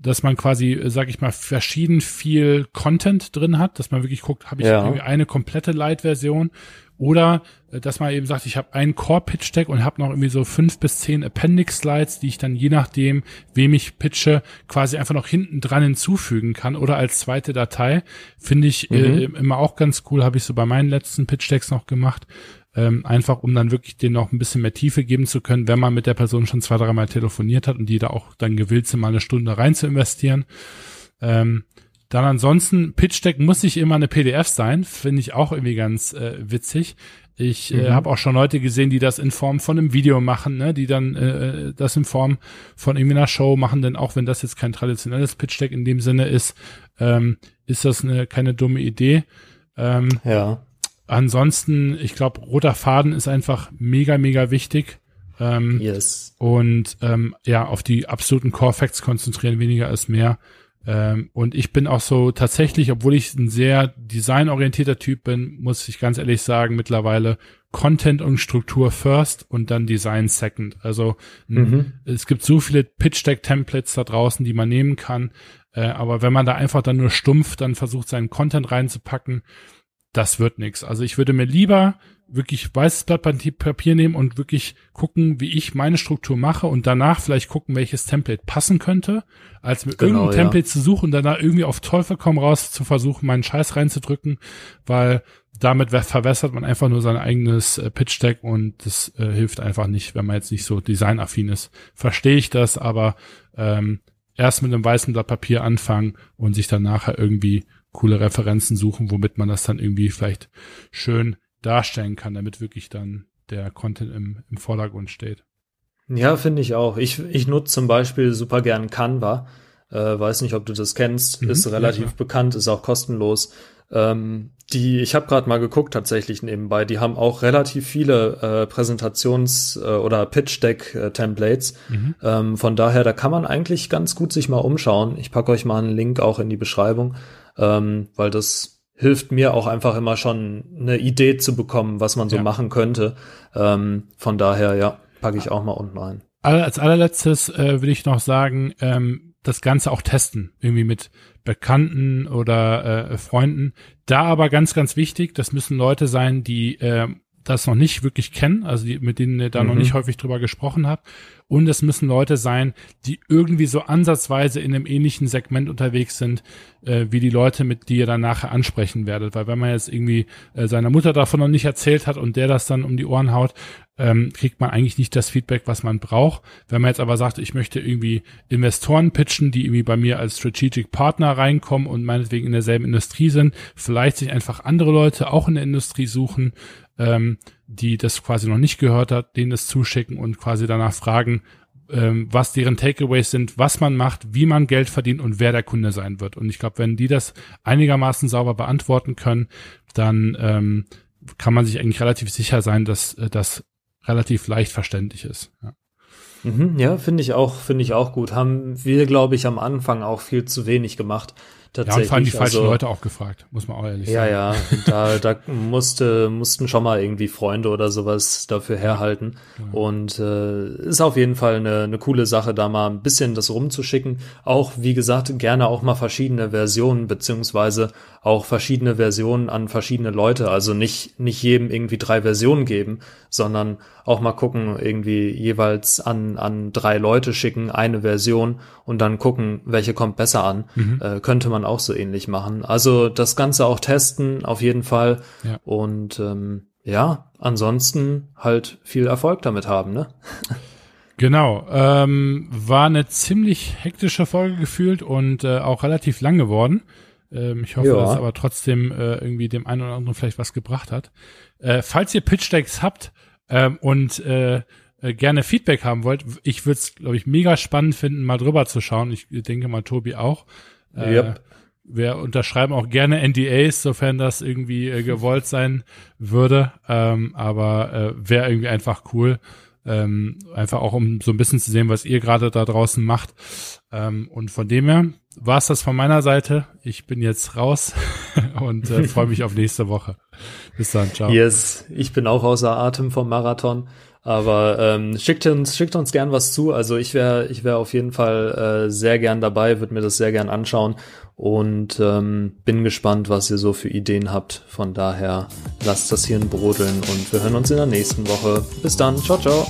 dass man quasi, sag ich mal, verschieden viel Content drin hat, dass man wirklich guckt, habe ich ja. irgendwie eine komplette Light-Version oder äh, dass man eben sagt, ich habe einen Core-Pitch-Deck und habe noch irgendwie so fünf bis zehn Appendix-Slides, die ich dann je nachdem, wem ich pitche, quasi einfach noch hinten dran hinzufügen kann oder als zweite Datei. Finde ich äh, mhm. äh, immer auch ganz cool, habe ich so bei meinen letzten Pitch-Decks noch gemacht. Ähm, einfach um dann wirklich den noch ein bisschen mehr Tiefe geben zu können, wenn man mit der Person schon zwei, dreimal telefoniert hat und die da auch dann gewillt sind, mal eine Stunde rein zu investieren. Ähm, dann ansonsten, Pitch Deck muss nicht immer eine PDF sein, finde ich auch irgendwie ganz äh, witzig. Ich äh, mhm. habe auch schon Leute gesehen, die das in Form von einem Video machen, ne? die dann äh, das in Form von irgendwie einer Show machen, denn auch wenn das jetzt kein traditionelles Pitch Deck in dem Sinne ist, ähm, ist das eine, keine dumme Idee. Ähm, ja. Ansonsten, ich glaube, roter Faden ist einfach mega, mega wichtig. Ähm, yes. Und ähm, ja, auf die absoluten Core Facts konzentrieren, weniger ist mehr. Ähm, und ich bin auch so tatsächlich, obwohl ich ein sehr designorientierter Typ bin, muss ich ganz ehrlich sagen, mittlerweile Content und Struktur first und dann Design second. Also mhm. es gibt so viele Pitch Deck Templates da draußen, die man nehmen kann. Äh, aber wenn man da einfach dann nur stumpf dann versucht, seinen Content reinzupacken, das wird nix. Also ich würde mir lieber wirklich weißes Blatt Papier nehmen und wirklich gucken, wie ich meine Struktur mache und danach vielleicht gucken, welches Template passen könnte, als mit genau, irgendeinem ja. Template zu suchen und danach irgendwie auf Teufel komm raus zu versuchen, meinen Scheiß reinzudrücken, weil damit verwässert man einfach nur sein eigenes äh, Pitch Deck und das äh, hilft einfach nicht, wenn man jetzt nicht so designaffin ist. Verstehe ich das, aber ähm, erst mit einem weißen Blatt Papier anfangen und sich dann nachher irgendwie coole Referenzen suchen, womit man das dann irgendwie vielleicht schön darstellen kann, damit wirklich dann der Content im, im Vordergrund steht. Ja, finde ich auch. Ich, ich nutze zum Beispiel super gern Canva. Äh, weiß nicht, ob du das kennst. Mhm, ist relativ ja, bekannt, ist auch kostenlos. Ähm, die, ich habe gerade mal geguckt tatsächlich nebenbei, die haben auch relativ viele äh, Präsentations- äh, oder Pitch-Deck-Templates. Mhm. Ähm, von daher, da kann man eigentlich ganz gut sich mal umschauen. Ich packe euch mal einen Link auch in die Beschreibung, ähm, weil das hilft mir auch einfach immer schon eine Idee zu bekommen, was man so ja. machen könnte. Ähm, von daher, ja, packe ich auch mal unten rein. Als allerletztes äh, will ich noch sagen, ähm, das Ganze auch testen, irgendwie mit Bekannten oder äh, Freunden. Da aber ganz, ganz wichtig, das müssen Leute sein, die äh, das noch nicht wirklich kennen, also die, mit denen ihr da mhm. noch nicht häufig drüber gesprochen habt. Und es müssen Leute sein, die irgendwie so ansatzweise in einem ähnlichen Segment unterwegs sind, äh, wie die Leute, mit die ihr dann nachher ansprechen werdet. Weil wenn man jetzt irgendwie äh, seiner Mutter davon noch nicht erzählt hat und der das dann um die Ohren haut, ähm, kriegt man eigentlich nicht das Feedback, was man braucht. Wenn man jetzt aber sagt, ich möchte irgendwie Investoren pitchen, die irgendwie bei mir als Strategic Partner reinkommen und meinetwegen in derselben Industrie sind, vielleicht sich einfach andere Leute auch in der Industrie suchen, ähm, die das quasi noch nicht gehört hat, denen das zuschicken und quasi danach fragen, ähm, was deren Takeaways sind, was man macht, wie man Geld verdient und wer der Kunde sein wird. Und ich glaube, wenn die das einigermaßen sauber beantworten können, dann ähm, kann man sich eigentlich relativ sicher sein, dass äh, das relativ leicht verständlich ist. Ja. Mhm, ja, finde ich auch, finde ich auch gut. Haben wir, glaube ich, am Anfang auch viel zu wenig gemacht. Tatsächlich. Ja, und vor allem die falschen also, Leute auch gefragt, muss man auch ehrlich ja, sagen. Ja, ja, da, da musste, mussten schon mal irgendwie Freunde oder sowas dafür herhalten. Ja. Und äh, ist auf jeden Fall eine, eine coole Sache, da mal ein bisschen das rumzuschicken. Auch, wie gesagt, gerne auch mal verschiedene Versionen, beziehungsweise auch verschiedene Versionen an verschiedene Leute. Also nicht, nicht jedem irgendwie drei Versionen geben, sondern auch mal gucken, irgendwie jeweils an, an drei Leute schicken, eine Version und dann gucken, welche kommt besser an. Mhm. Äh, könnte man auch so ähnlich machen. Also das Ganze auch testen, auf jeden Fall. Ja. Und ähm, ja, ansonsten halt viel Erfolg damit haben, ne? Genau, ähm, war eine ziemlich hektische Folge gefühlt und äh, auch relativ lang geworden. Ähm, ich hoffe, ja. dass es aber trotzdem äh, irgendwie dem einen oder anderen vielleicht was gebracht hat. Äh, falls ihr Pitch Decks habt ähm, und äh, äh, gerne Feedback haben wollt, ich würde es, glaube ich, mega spannend finden, mal drüber zu schauen. Ich denke mal, Tobi auch. Äh, yep. Wir unterschreiben auch gerne NDAs, sofern das irgendwie äh, gewollt sein würde. Ähm, aber wäre irgendwie einfach cool. Ähm, einfach auch um so ein bisschen zu sehen, was ihr gerade da draußen macht. Ähm, und von dem her war es das von meiner Seite. Ich bin jetzt raus <laughs> und äh, freue mich auf nächste Woche. Bis dann, ciao. Yes, ich bin auch außer Atem vom Marathon. Aber ähm, schickt uns, schickt uns gern was zu. Also ich wäre, ich wäre auf jeden Fall äh, sehr gern dabei, würde mir das sehr gern anschauen und ähm, bin gespannt, was ihr so für Ideen habt. Von daher lasst das hier brodeln und wir hören uns in der nächsten Woche. Bis dann, ciao, ciao.